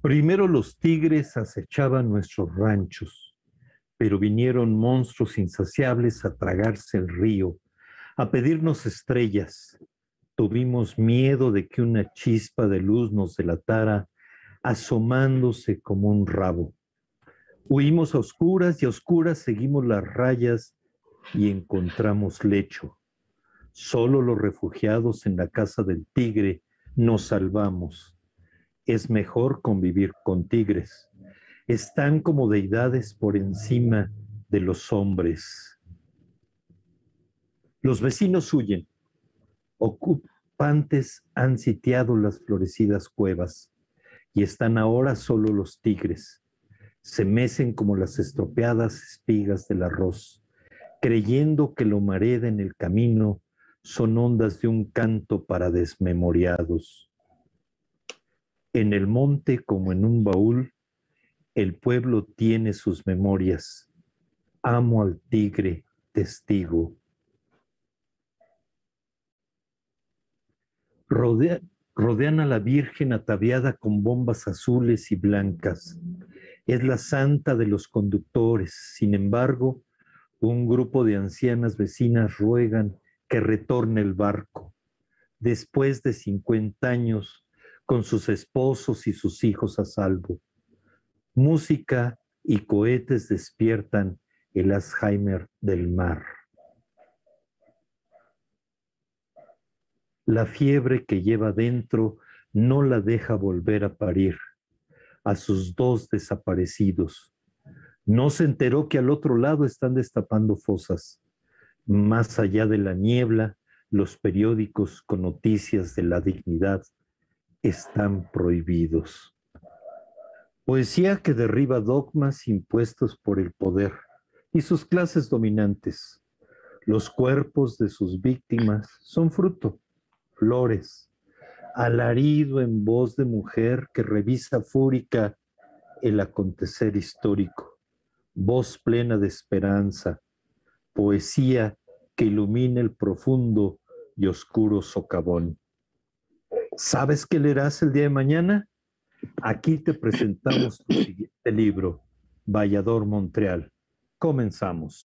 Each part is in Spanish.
Primero los tigres acechaban nuestros ranchos, pero vinieron monstruos insaciables a tragarse el río, a pedirnos estrellas. Tuvimos miedo de que una chispa de luz nos delatara, asomándose como un rabo. Huimos a oscuras y a oscuras seguimos las rayas y encontramos lecho. Solo los refugiados en la casa del tigre nos salvamos es mejor convivir con tigres. Están como deidades por encima de los hombres. Los vecinos huyen. Ocupantes han sitiado las florecidas cuevas y están ahora solo los tigres. Se mecen como las estropeadas espigas del arroz, creyendo que lo mareda en el camino son ondas de un canto para desmemoriados. En el monte como en un baúl, el pueblo tiene sus memorias. Amo al tigre, testigo. rodean a la Virgen ataviada con bombas azules y blancas. Es la santa de los conductores. Sin embargo, un grupo de ancianas vecinas ruegan que retorne el barco. Después de 50 años, con sus esposos y sus hijos a salvo. Música y cohetes despiertan el Alzheimer del mar. La fiebre que lleva dentro no la deja volver a parir a sus dos desaparecidos. No se enteró que al otro lado están destapando fosas. Más allá de la niebla, los periódicos con noticias de la dignidad están prohibidos. Poesía que derriba dogmas impuestos por el poder y sus clases dominantes. Los cuerpos de sus víctimas son fruto, flores, alarido en voz de mujer que revisa fúrica el acontecer histórico, voz plena de esperanza, poesía que ilumina el profundo y oscuro socavón. ¿Sabes qué leerás el día de mañana? Aquí te presentamos tu siguiente libro, Vallador Montreal. Comenzamos.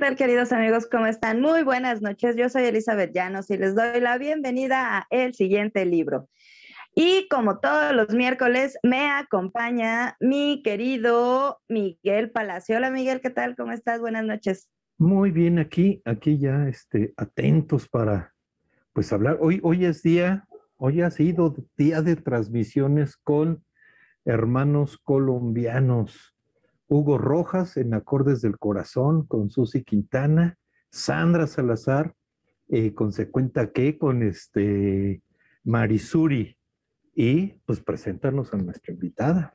Queridos amigos? ¿Cómo están? Muy buenas noches. Yo soy Elizabeth Llanos y les doy la bienvenida a el siguiente libro. Y como todos los miércoles, me acompaña mi querido Miguel Palacio. Hola Miguel, ¿qué tal? ¿Cómo estás? Buenas noches. Muy bien, aquí, aquí ya este, atentos para pues hablar. Hoy, hoy es día, hoy ha sido día de transmisiones con hermanos colombianos. Hugo Rojas en Acordes del Corazón con Susi Quintana, Sandra Salazar, eh, consecuenta que con este Marisuri y pues preséntanos a nuestra invitada.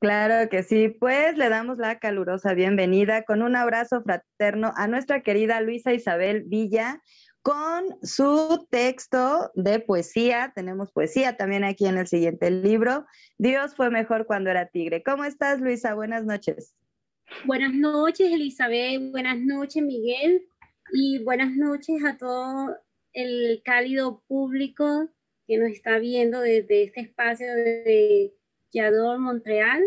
Claro que sí, pues le damos la calurosa bienvenida con un abrazo fraterno a nuestra querida Luisa Isabel Villa con su texto de poesía. Tenemos poesía también aquí en el siguiente libro. Dios fue mejor cuando era tigre. ¿Cómo estás, Luisa? Buenas noches. Buenas noches, Elizabeth. Buenas noches, Miguel. Y buenas noches a todo el cálido público que nos está viendo desde este espacio de Yador, Montreal.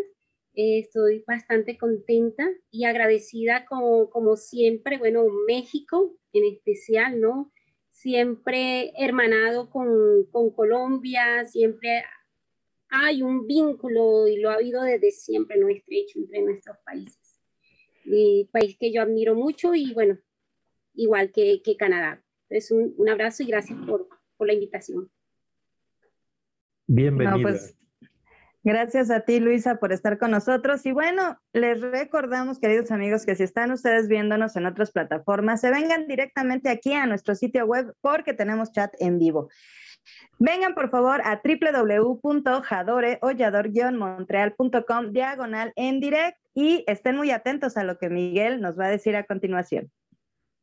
Eh, estoy bastante contenta y agradecida como, como siempre, bueno, México en especial, ¿no? Siempre hermanado con, con Colombia, siempre hay un vínculo y lo ha habido desde siempre, ¿no? Estrecho entre nuestros países. Y país que yo admiro mucho y bueno, igual que, que Canadá. Entonces, un, un, abrazo y gracias por, por la invitación. Bienvenida. No, pues, Gracias a ti, Luisa, por estar con nosotros. Y bueno, les recordamos, queridos amigos, que si están ustedes viéndonos en otras plataformas, se vengan directamente aquí a nuestro sitio web porque tenemos chat en vivo. Vengan por favor a www.jadore-montreal.com diagonal en direct y estén muy atentos a lo que Miguel nos va a decir a continuación.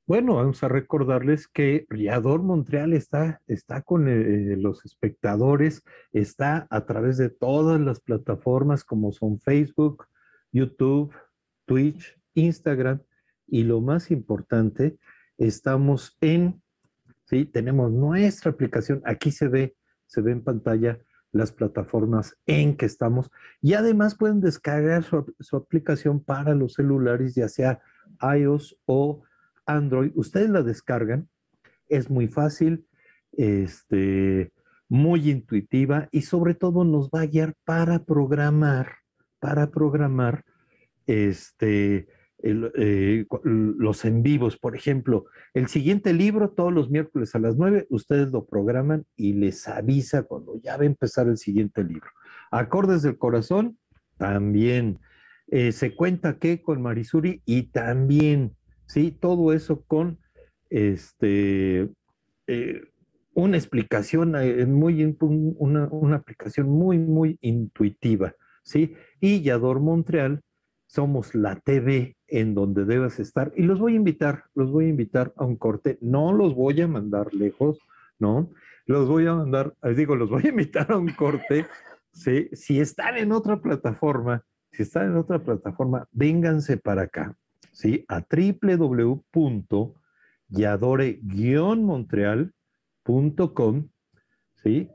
Bueno, vamos a recordarles que Riador Montreal está, está con eh, los espectadores, está a través de todas las plataformas como son Facebook, YouTube, Twitch, Instagram y lo más importante, estamos en, sí, tenemos nuestra aplicación, aquí se ve, se ve en pantalla las plataformas en que estamos y además pueden descargar su, su aplicación para los celulares, ya sea iOS o Android, ustedes la descargan, es muy fácil, este, muy intuitiva y sobre todo nos va a guiar para programar, para programar este, eh, los en vivos. Por ejemplo, el siguiente libro todos los miércoles a las 9, ustedes lo programan y les avisa cuando ya va a empezar el siguiente libro. Acordes del corazón, también. Eh, se cuenta que con Marisuri y también ¿sí? Todo eso con este, eh, una explicación, eh, muy, una, una, aplicación muy, muy intuitiva, ¿sí? Y Yador Montreal, somos la TV en donde debes estar. Y los voy a invitar, los voy a invitar a un corte. No los voy a mandar lejos, ¿no? Los voy a mandar, digo, los voy a invitar a un corte, ¿sí? Si están en otra plataforma, si están en otra plataforma, vénganse para acá, ¿sí? a www.yadore-montreal.com, ¿sí?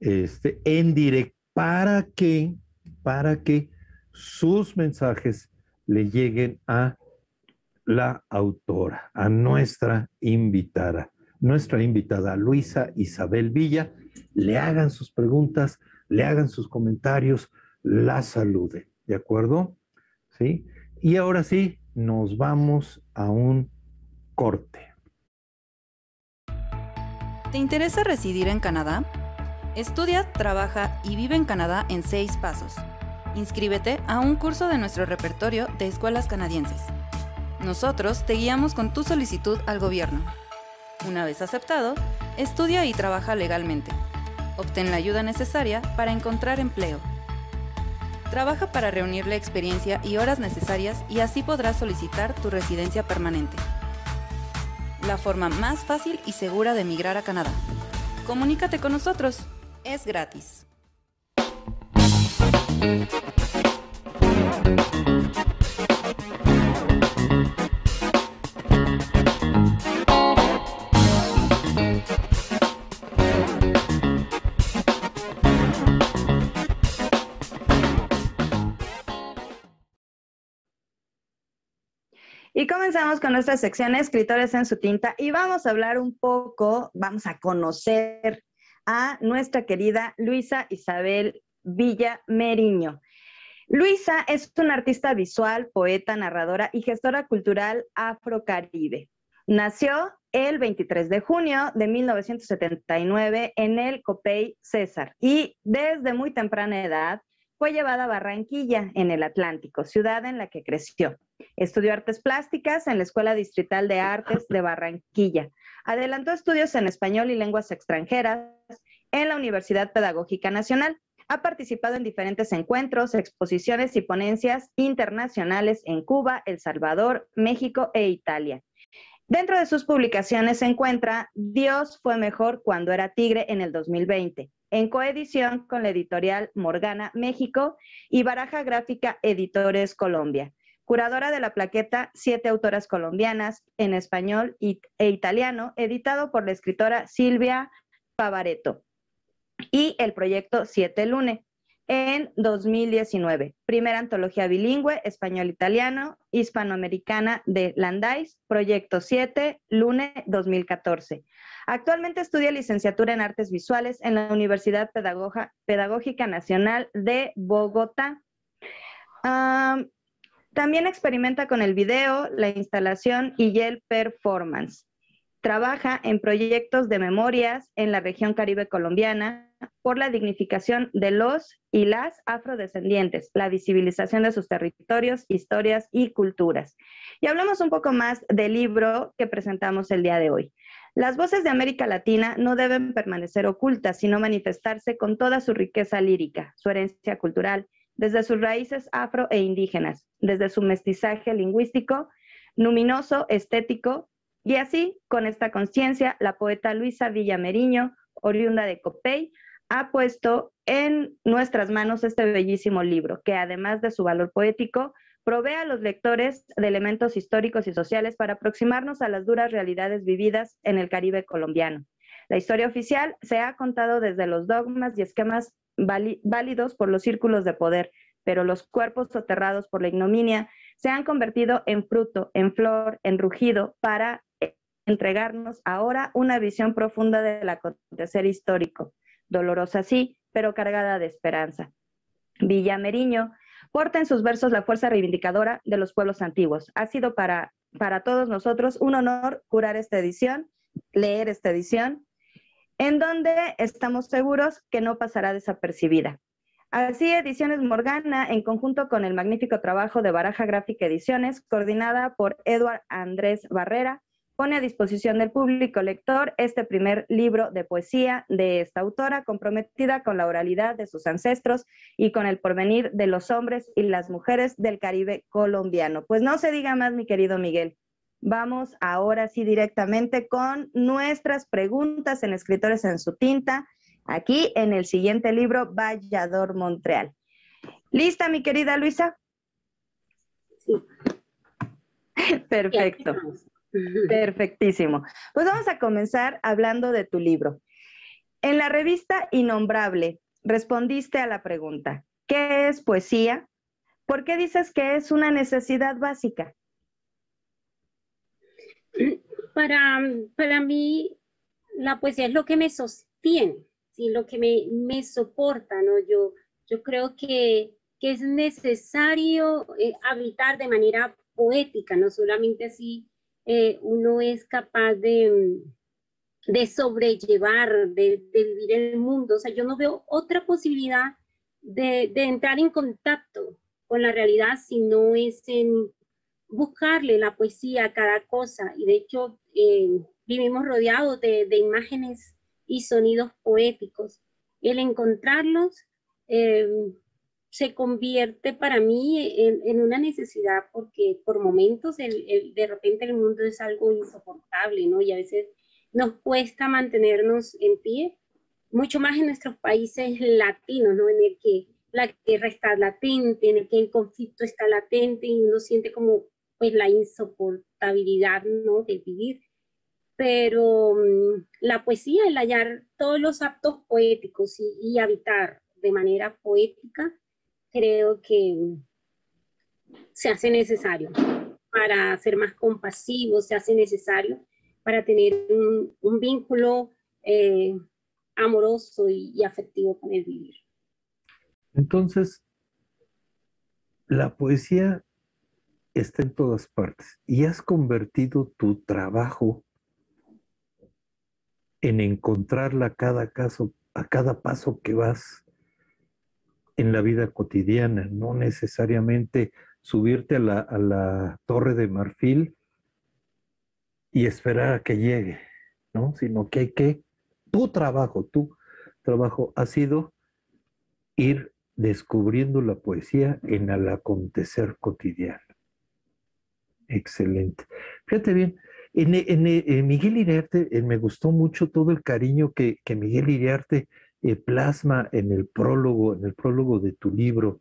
Este, en directo, para que, para que sus mensajes le lleguen a la autora, a nuestra invitada, nuestra invitada Luisa Isabel Villa, le hagan sus preguntas, le hagan sus comentarios, la saluden, ¿de acuerdo? ¿Sí? Y ahora sí, nos vamos a un corte. ¿Te interesa residir en Canadá? Estudia, trabaja y vive en Canadá en seis pasos. Inscríbete a un curso de nuestro repertorio de escuelas canadienses. Nosotros te guiamos con tu solicitud al gobierno. Una vez aceptado, estudia y trabaja legalmente. Obtén la ayuda necesaria para encontrar empleo Trabaja para reunir la experiencia y horas necesarias y así podrás solicitar tu residencia permanente. La forma más fácil y segura de emigrar a Canadá. Comunícate con nosotros. Es gratis. Y comenzamos con nuestra sección Escritores en su tinta y vamos a hablar un poco, vamos a conocer a nuestra querida Luisa Isabel Villa Meriño. Luisa es una artista visual, poeta, narradora y gestora cultural afrocaribe. Nació el 23 de junio de 1979 en el Copey César y desde muy temprana edad fue llevada a Barranquilla, en el Atlántico, ciudad en la que creció. Estudió artes plásticas en la Escuela Distrital de Artes de Barranquilla. Adelantó estudios en español y lenguas extranjeras en la Universidad Pedagógica Nacional. Ha participado en diferentes encuentros, exposiciones y ponencias internacionales en Cuba, El Salvador, México e Italia. Dentro de sus publicaciones se encuentra Dios fue mejor cuando era tigre en el 2020, en coedición con la editorial Morgana México y Baraja Gráfica Editores Colombia. Curadora de la plaqueta Siete autoras colombianas en español e italiano, editado por la escritora Silvia Pavareto. Y el proyecto Siete Lune en 2019. Primera antología bilingüe, español-italiano, hispanoamericana de Landais, Proyecto 7, Lune 2014. Actualmente estudia licenciatura en Artes Visuales en la Universidad Pedagógica Nacional de Bogotá. También experimenta con el video, la instalación y el performance. Trabaja en proyectos de memorias en la región caribe colombiana por la dignificación de los y las afrodescendientes, la visibilización de sus territorios, historias y culturas. Y hablamos un poco más del libro que presentamos el día de hoy. Las voces de América Latina no deben permanecer ocultas, sino manifestarse con toda su riqueza lírica, su herencia cultural, desde sus raíces afro e indígenas, desde su mestizaje lingüístico, luminoso, estético, y así, con esta conciencia, la poeta Luisa Villameriño, oriunda de Copey, ha puesto en nuestras manos este bellísimo libro, que además de su valor poético, provee a los lectores de elementos históricos y sociales para aproximarnos a las duras realidades vividas en el Caribe colombiano. La historia oficial se ha contado desde los dogmas y esquemas válidos por los círculos de poder, pero los cuerpos soterrados por la ignominia se han convertido en fruto, en flor, en rugido para entregarnos ahora una visión profunda del acontecer histórico, dolorosa sí, pero cargada de esperanza. Villa Meriño porta en sus versos la fuerza reivindicadora de los pueblos antiguos. Ha sido para, para todos nosotros un honor curar esta edición, leer esta edición, en donde estamos seguros que no pasará desapercibida. Así, Ediciones Morgana, en conjunto con el magnífico trabajo de Baraja Gráfica Ediciones, coordinada por Eduard Andrés Barrera, pone a disposición del público lector este primer libro de poesía de esta autora, comprometida con la oralidad de sus ancestros y con el porvenir de los hombres y las mujeres del Caribe colombiano. Pues no se diga más, mi querido Miguel. Vamos ahora sí directamente con nuestras preguntas en Escritores en su tinta, aquí en el siguiente libro, Vallador Montreal. ¿Lista, mi querida Luisa? Sí. Perfecto. Perfectísimo. Pues vamos a comenzar hablando de tu libro. En la revista Innombrable respondiste a la pregunta, ¿qué es poesía? ¿Por qué dices que es una necesidad básica? Para, para mí, la poesía es lo que me sostiene, ¿sí? lo que me, me soporta. ¿no? Yo, yo creo que, que es necesario eh, habitar de manera poética, no solamente así eh, uno es capaz de, de sobrellevar, de, vivir en el mundo. O sea, yo no veo otra posibilidad de, entrar en contacto con la realidad si no es en buscarle la poesía a cada cosa. Y de hecho, eh, vivimos rodeados de, imágenes y sonidos poéticos. El encontrarlos eh, se convierte para mí en, una necesidad porque por momentos el, de repente el mundo es algo insoportable, ¿no? Y a veces nos cuesta mantenernos en pie, mucho más en nuestros países latinos, ¿no? En el que la guerra está latente, en el que el conflicto está latente y uno siente como pues la insoportabilidad, ¿no? De vivir. Pero mm, la poesía, el hallar todos los actos poéticos y, habitar de manera poética, creo que se hace necesario para ser más compasivo, se hace necesario para tener un, vínculo eh, amoroso y, afectivo con el vivir. Entonces, la poesía está en todas partes y has convertido tu trabajo en encontrarla a cada caso, a cada paso que vas en la vida cotidiana, no necesariamente subirte a la, torre de marfil y esperar a que llegue, ¿no? Sino que que, tu trabajo, tu trabajo ha sido ir descubriendo la poesía en el acontecer cotidiano. Excelente. Fíjate bien, en, Miguel Iriarte eh, me gustó mucho todo el cariño que, Miguel Iriarte eh, plasma en el prólogo, en el prólogo de tu libro,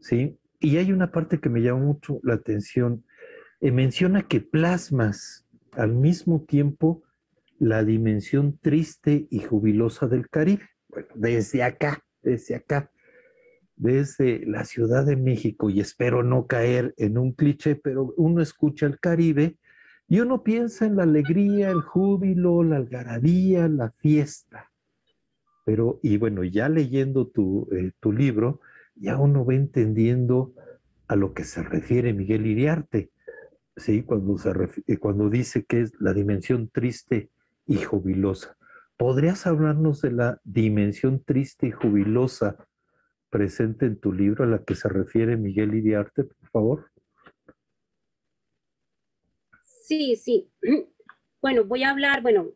¿sí? Y hay una parte que me llama mucho la atención. Eh, menciona que plasmas al mismo tiempo la dimensión triste y jubilosa del Caribe. Bueno, desde acá, desde acá, desde la Ciudad de México, y espero no caer en un cliché, pero uno escucha el Caribe y uno piensa en la alegría, el júbilo, la algarabía, la fiesta. Pero, y bueno, ya leyendo tu, eh, tu libro, ya uno va entendiendo a lo que se refiere Miguel Iriarte, ¿sí? cuando, se eh, cuando dice que es la dimensión triste y jubilosa. ¿Podrías hablarnos de la dimensión triste y jubilosa presente en tu libro a la que se refiere Miguel Iriarte, por favor? Sí, sí. Bueno, voy a hablar, bueno,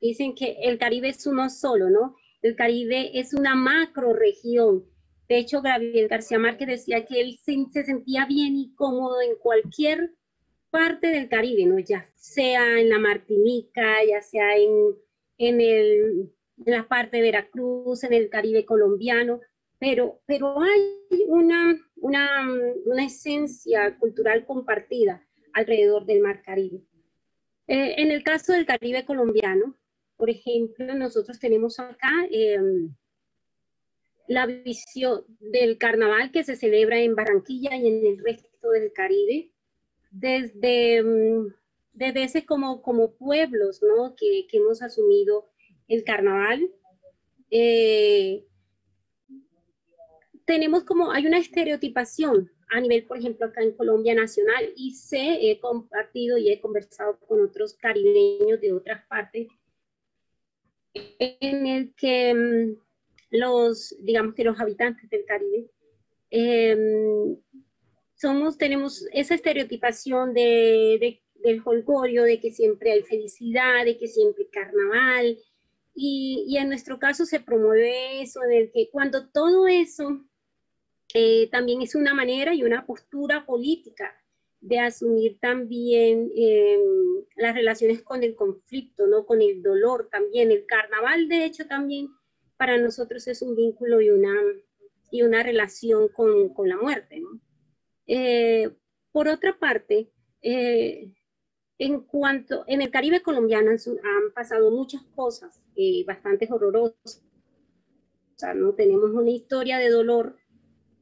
dicen que el Caribe es uno solo, ¿no? El Caribe es una macro región. De hecho, Gabriel García Márquez decía que él se, sentía bien y cómodo en cualquier parte del Caribe, ¿no? Ya sea en la Martinica, ya sea en, en, el, en la parte de Veracruz, en el Caribe colombiano, pero, pero hay una, una, una esencia cultural compartida alrededor del Mar Caribe. Eh, en el caso del Caribe colombiano, por ejemplo, nosotros tenemos acá em, la visión del carnaval que se celebra en Barranquilla y en el resto del Caribe, desde, em, desde ese como, como pueblos ¿no? que, que hemos asumido el carnaval. Eh, tenemos como, hay una estereotipación a nivel, por ejemplo, acá en Colombia Nacional y sé, he compartido y he conversado con otros caribeños de otras partes en el que mm, los, digamos que los habitantes del Caribe, em, somos, tenemos esa estereotipación de, del holgorio, de que siempre hay felicidad, de que siempre hay carnaval, y, y en nuestro caso se promueve eso, en el que cuando todo eso eh, también es una manera y una postura política de asumir también em, las relaciones con el conflicto, ¿no? con el dolor también. El carnaval, de hecho, también para nosotros es un vínculo y una, y una relación con, con la muerte. Eh, por otra parte, eh, en cuanto en el Caribe colombiano han, pasado muchas cosas bastante horrorosas. O sea, ¿no? Tenemos una historia de dolor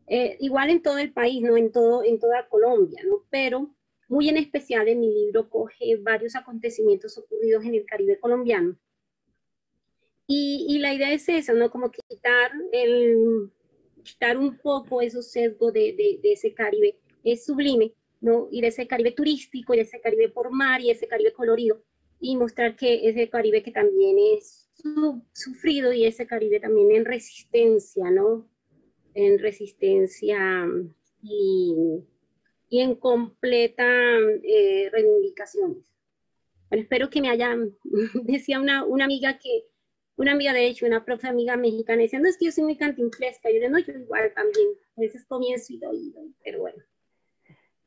eh, igual en todo el país, no en, todo, en toda Colombia, ¿no? pero muy en especial en mi libro coge varios acontecimientos ocurridos en el Caribe colombiano. Y, y la idea es esa, ¿no? Como quitar, el, quitar un poco esos sesgos de, de, de, ese Caribe es sublime, ¿no? Y de ese Caribe turístico, y de ese Caribe por mar, y ese Caribe colorido, y mostrar que ese Caribe que también es sufrido y ese Caribe también en resistencia, ¿no? En resistencia y, y en completa eh, reivindicaciones. Bueno, espero que me hayan, decía una, una amiga que, una amiga de hecho, una profe amiga mexicana, diciendo, es que yo soy muy cantinflesca, yo no, yo igual también, a veces comienzo y doy, pero bueno.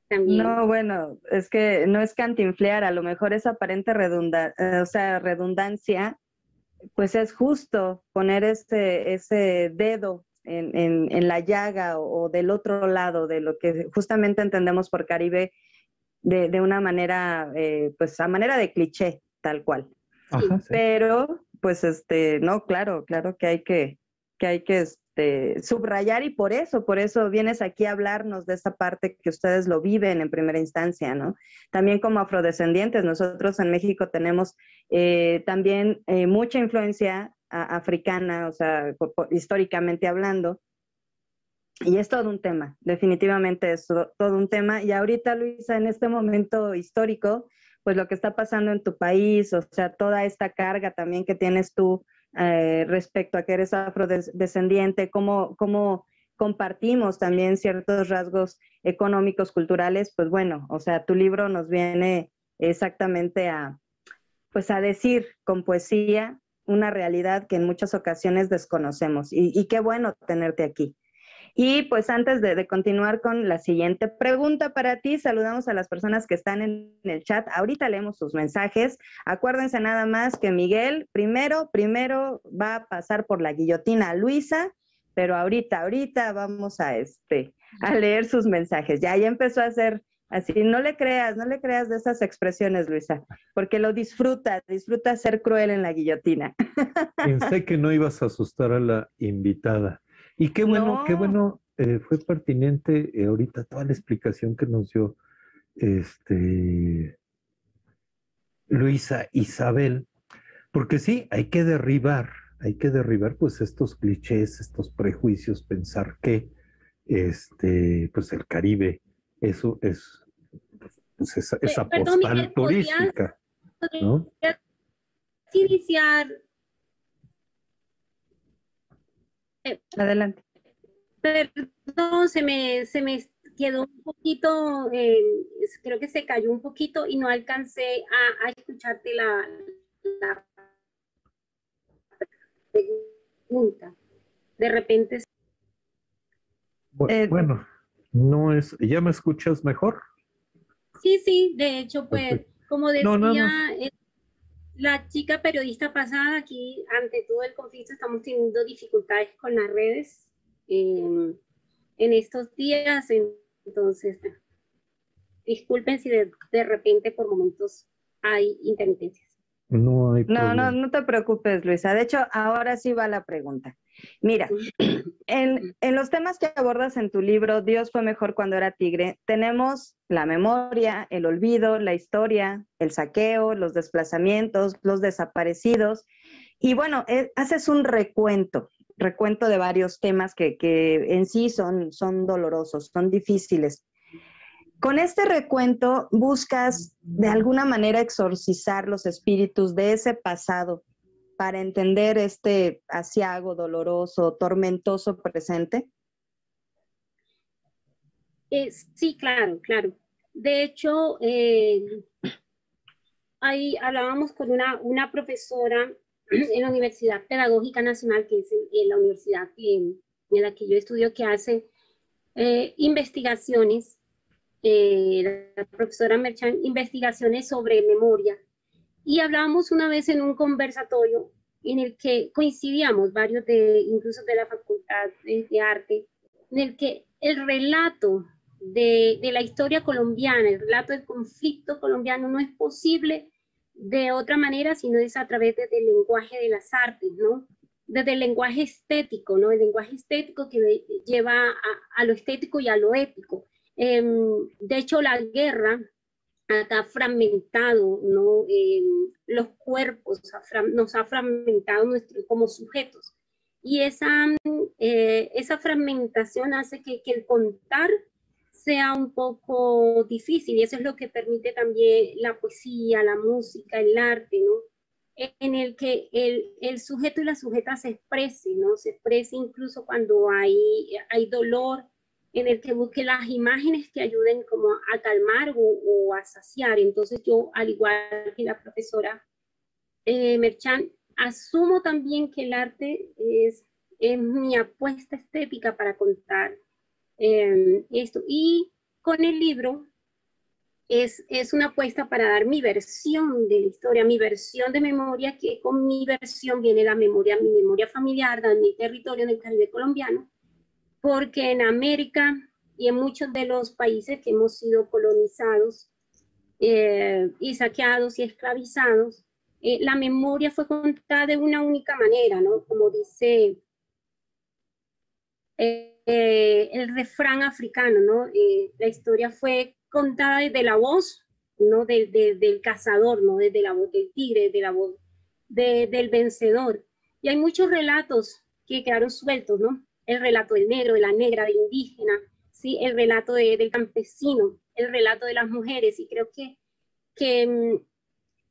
También. No, bueno, es que no es cantinflear, a lo mejor es aparente redunda, eh, o sea, redundancia, pues es justo poner ese, ese dedo en, la llaga o, del otro lado de lo que justamente entendemos por Caribe de, una manera, eh, pues a manera de cliché, tal cual. Pero, pues, este, no, claro, claro que hay que, que hay que este, subrayar y por eso, por eso vienes aquí a hablarnos de esta parte que ustedes lo viven en primera instancia, ¿no? También como afrodescendientes, nosotros en México tenemos eh, también eh, mucha influencia africana, o sea, históricamente hablando. Y es todo un tema, definitivamente es todo un tema. Y ahorita, Luisa, en este momento histórico, pues lo que está pasando en tu país, o sea, toda esta carga también que tienes tú eh, respecto a que eres afrodescendiente, cómo, cómo compartimos también ciertos rasgos económicos, culturales, pues bueno, o sea, tu libro nos viene exactamente a, pues a decir con poesía una realidad que en muchas ocasiones desconocemos. Y, qué bueno tenerte aquí. Y pues antes de, continuar con la siguiente pregunta para ti, saludamos a las personas que están en el chat. Ahorita leemos sus mensajes. Acuérdense nada más que Miguel primero, primero va a pasar por la guillotina a Luisa, pero ahorita, ahorita vamos a este, a leer sus mensajes. Ya, ya empezó a hacer Así, no le creas, no le creas de esas expresiones, Luisa, porque lo disfruta, disfruta ser cruel en la guillotina. Pensé que no ibas a asustar a la invitada. Y qué bueno, qué bueno, eh, fue pertinente eh, ahorita toda la explicación que nos dio este, Luisa Isabel, porque sí, hay que derribar, hay que derribar pues estos clichés, estos prejuicios, pensar que este, pues el Caribe eso es, pues esa, esa postal turística. ¿no? Iniciar. Eh, Adelante. Perdón, se me, se me quedó un poquito, eh, creo que se cayó un poquito y no alcancé a, a escucharte la, la pregunta. De repente. Bueno, no es, ¿ya me escuchas mejor? Sí, sí, de hecho, pues, como decía eh, la chica periodista pasada, aquí ante todo el conflicto estamos teniendo dificultades con las redes em, en estos días, entonces, disculpen si de, de repente por momentos hay intermitencias. No hay No, no, no te preocupes, Luisa. De hecho, ahora sí va la pregunta. Mira, en, los temas que abordas en tu libro, Dios fue mejor cuando era tigre, tenemos la memoria, el olvido, la historia, el saqueo, los desplazamientos, los desaparecidos. Y bueno, eh, haces un recuento, recuento de varios temas que, en sí son, son dolorosos, son difíciles. Con este recuento buscas de alguna manera exorcizar los espíritus de ese pasado para entender este asiago doloroso, tormentoso presente? Eh, sí, claro, claro. De hecho, eh, ahí hablábamos con una, una, profesora en la Universidad Pedagógica Nacional, que es en, la universidad en, la que yo estudio, que hace eh, investigaciones, la profesora Merchan, investigaciones sobre memoria y hablábamos una vez en un conversatorio en el que coincidíamos varios de, incluso de la Facultad de, Arte, en el que el relato de, de, la historia colombiana, el relato del conflicto colombiano no es posible de otra manera, sino es a través del lenguaje de las artes, ¿no? Desde el lenguaje estético, ¿no? El lenguaje estético que lleva a, a lo estético y a lo ético. Em, de hecho, la guerra ha fragmentado. Eh, los cuerpos, nos ha fragmentado nuestro, como sujetos. Y esa, eh, esa fragmentación hace que, que, el contar sea un poco difícil y eso es lo que permite también la poesía, la música, el arte. En el que el, el sujeto y la sujeta se ¿no? Se exprese incluso cuando hay, hay dolor, en el que busque las imágenes que ayuden como a calmar o, a saciar. Entonces yo, al igual que la profesora eh, Merchan, asumo también que el arte es, mi apuesta estética para contar eh, esto. Y con el libro es, es una apuesta para dar mi versión de la historia, mi versión de memoria, que con mi versión viene la memoria, mi memoria familiar, de mi territorio en el Caribe colombiano, porque en América y en muchos de los países que hemos sido colonizados eh, y saqueados y esclavizados, eh, la memoria fue contada de una única manera, ¿no? Como dice eh, el refrán africano, ¿no? la historia fue contada desde la voz, ¿no? del cazador, ¿no? Desde la voz del tigre, desde la voz del vencedor. Y hay muchos relatos que quedaron sueltos, ¿no? El relato del negro, de la negra, del indígena, ¿sí? el relato del campesino, el relato de las mujeres. Y creo que, que, mm,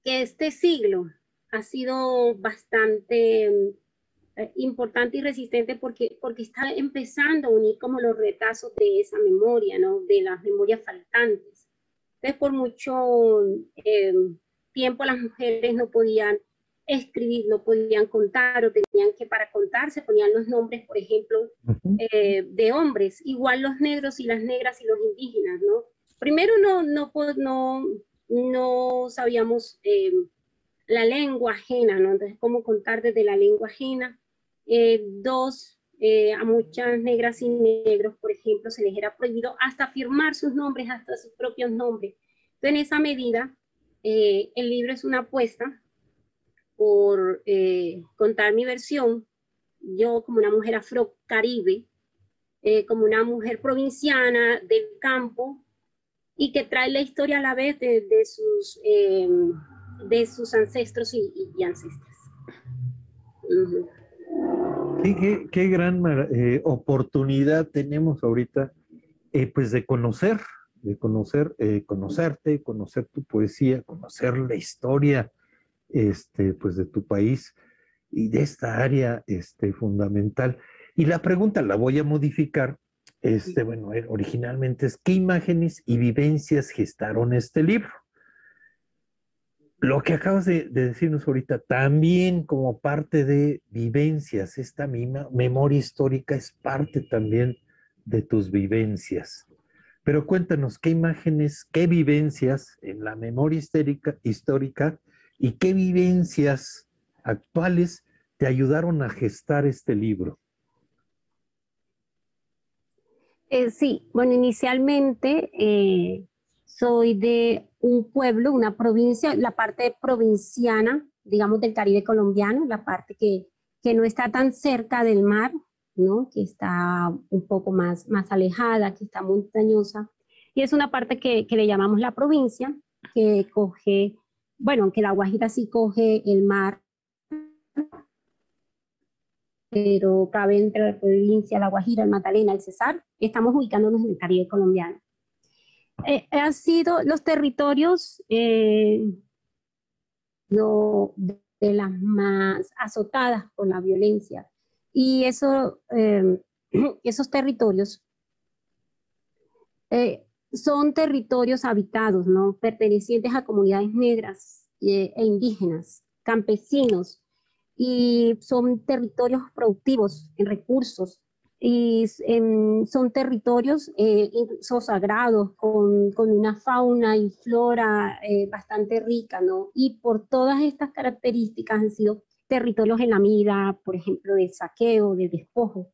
este siglo ha sido bastante mm, eh, importante y resistente porque, porque está empezando a unir como los retazos de esa memoria, ¿no? de las memorias faltantes. Entonces, por mucho eh, tiempo las mujeres no podían escribir, no podían contar o tenían que para contar se ponían los nombres, por ejemplo, eh, de hombres, igual los negros y las negras y los indígenas, ¿no? Primero no, no, no, no sabíamos eh, la lengua ajena, ¿no? Entonces, ¿cómo contar desde la lengua ajena? Eh, dos, a muchas negras y negros, por ejemplo, se les era prohibido hasta firmar sus nombres, hasta sus propios nombres. Entonces, en esa medida, el libro es una apuesta por eh, contar mi versión, yo como una mujer afro-caribe, eh, como una mujer provinciana del campo y que trae la historia a la vez de, sus, em, de sus ancestros y, ancestras. qué, gran eh, oportunidad tenemos ahorita pues de conocer, de conocer, conocerte, conocer tu poesía, conocer la historia este, pues de tu país y de esta área este, fundamental. Y la pregunta la voy a modificar. Este, bueno, eh, originalmente es ¿qué imágenes y vivencias gestaron este libro? Lo que acabas de, decirnos ahorita, también como parte de vivencias, esta misma memoria histórica es parte también de tus vivencias. Pero cuéntanos, ¿qué imágenes, qué vivencias en la memoria histórica, histórica y qué vivencias actuales te ayudaron a gestar este libro. Eh, sí, bueno, inicialmente eh, soy de un pueblo, una provincia, la parte provinciana, digamos, del Caribe colombiano, la parte que, que no está tan cerca del mar, ¿no? que está un poco más, más alejada, que está montañosa. Y es una parte que, que le llamamos la provincia, que coge bueno, aunque la Guajira sí coge el mar, pero cabe entre la provincia, la Guajira, el Magdalena, el Cesar, estamos ubicándonos en el Caribe colombiano. Eh, han sido los territorios eh, de las más azotadas por la violencia. Y eso, eh, esos territorios son territorios habitados, ¿no? Pertenecientes a comunidades negras eh, e indígenas, campesinos, y son territorios productivos en recursos, y son territorios eh, sagrados con, una fauna y flora eh, bastante rica, ¿no? Y por todas estas características han sido territorios en la mira, por ejemplo, de saqueo, de despojo.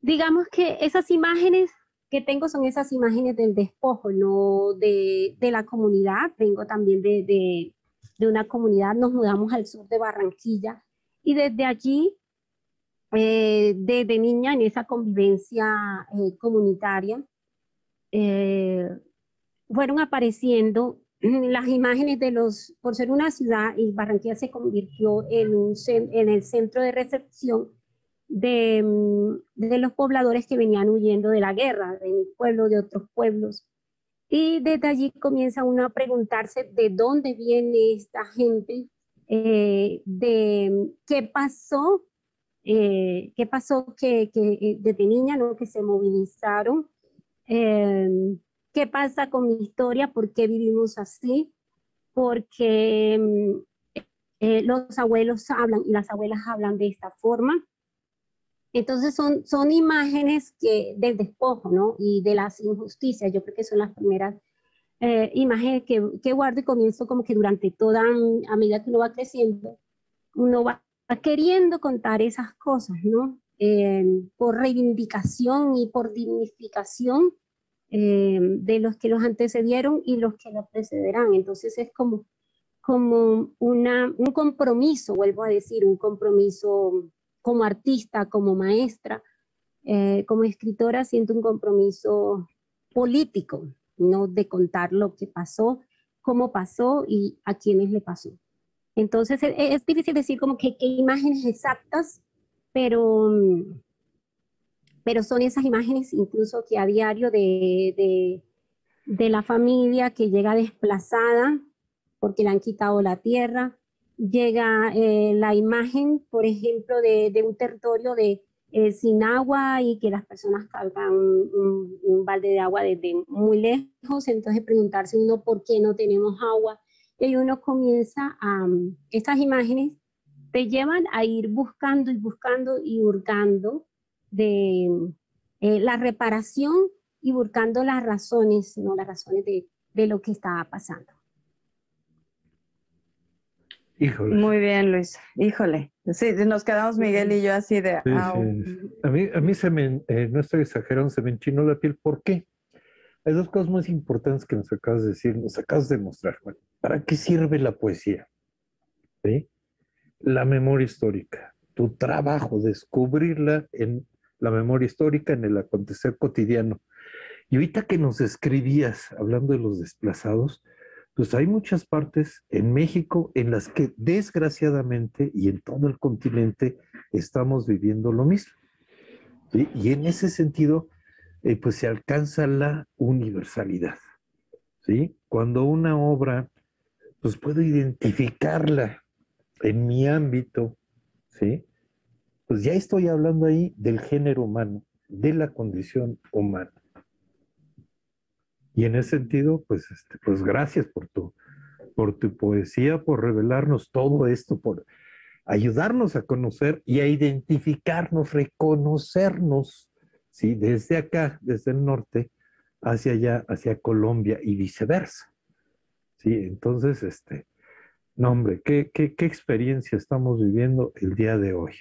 Digamos que esas imágenes que tengo son esas imágenes del despojo, no de, de la comunidad. Vengo también de, de, de, una comunidad, nos mudamos al sur de Barranquilla y desde allí, eh, desde niña en esa convivencia eh, comunitaria, eh, fueron apareciendo las imágenes de los, por ser una ciudad, y Barranquilla se convirtió en, un, en el centro de recepción Mm, de, los pobladores que venían huyendo de la guerra, de mi pueblo, de otros pueblos. Y desde allí comienza uno a preguntarse de dónde viene esta gente, eh, de qué pasó, eh, qué pasó que, que, eh, desde niña, ¿no? que se movilizaron, qué pasa con mi historia, por qué vivimos así, porque mm, los abuelos hablan y las abuelas hablan de esta forma. Entonces son, son imágenes que, del despojo, ¿no? Y de las injusticias, yo creo que son las primeras eh, imágenes que, que, guardo y comienzo como que durante toda, a medida que uno va creciendo, uno va queriendo contar esas cosas, ¿no? Eh, por reivindicación y por dignificación eh, de los que los antecedieron y los que los precederán. Entonces es como, como una, un compromiso, vuelvo a decir, un compromiso como artista, como maestra, eh, como escritora, siento un compromiso político, no de contar lo que pasó, cómo pasó y a quiénes le pasó. Entonces es, es difícil decir como que qué imágenes exactas, pero, pero son esas imágenes incluso que a diario de, de, de la familia que llega desplazada porque le han quitado la tierra, llega eh, la imagen, por ejemplo, de, un territorio de, eh, sin agua y que las personas cargan un, balde de agua desde muy lejos, entonces preguntarse uno por qué no tenemos agua y uno comienza a, estas imágenes te llevan a ir buscando y buscando y hurgando de eh, la reparación y buscando las razones, no las razones de, de lo que estaba pasando. Híjole. Muy bien, Luis. Híjole. Sí, nos quedamos Miguel y yo así de... A mí, a mí se me, eh, no estoy exagerando, se me enchinó la piel. ¿Por qué? Hay dos cosas muy importantes que nos acabas de decir, nos acabas de mostrar. ¿Para qué sirve la poesía? ¿Sí? La memoria histórica, tu trabajo, descubrirla en la memoria histórica, en el acontecer cotidiano. Y ahorita que nos escribías, hablando de los desplazados, pues hay muchas partes en México en las que desgraciadamente y en todo el continente estamos viviendo lo mismo. Y en ese sentido, eh, pues se alcanza la universalidad. ¿sí? Cuando una obra, pues puedo identificarla en mi ámbito, ¿sí? pues ya estoy hablando ahí del género humano, de la condición humana. Y en ese sentido, pues, este, pues gracias por tu, por tu poesía, por revelarnos todo esto, por ayudarnos a conocer y a identificarnos, reconocernos, ¿sí? Desde acá, desde el norte, hacia allá, hacia Colombia y viceversa. ¿Sí? Entonces, este, no hombre, qué, qué, qué experiencia estamos viviendo el día de hoy.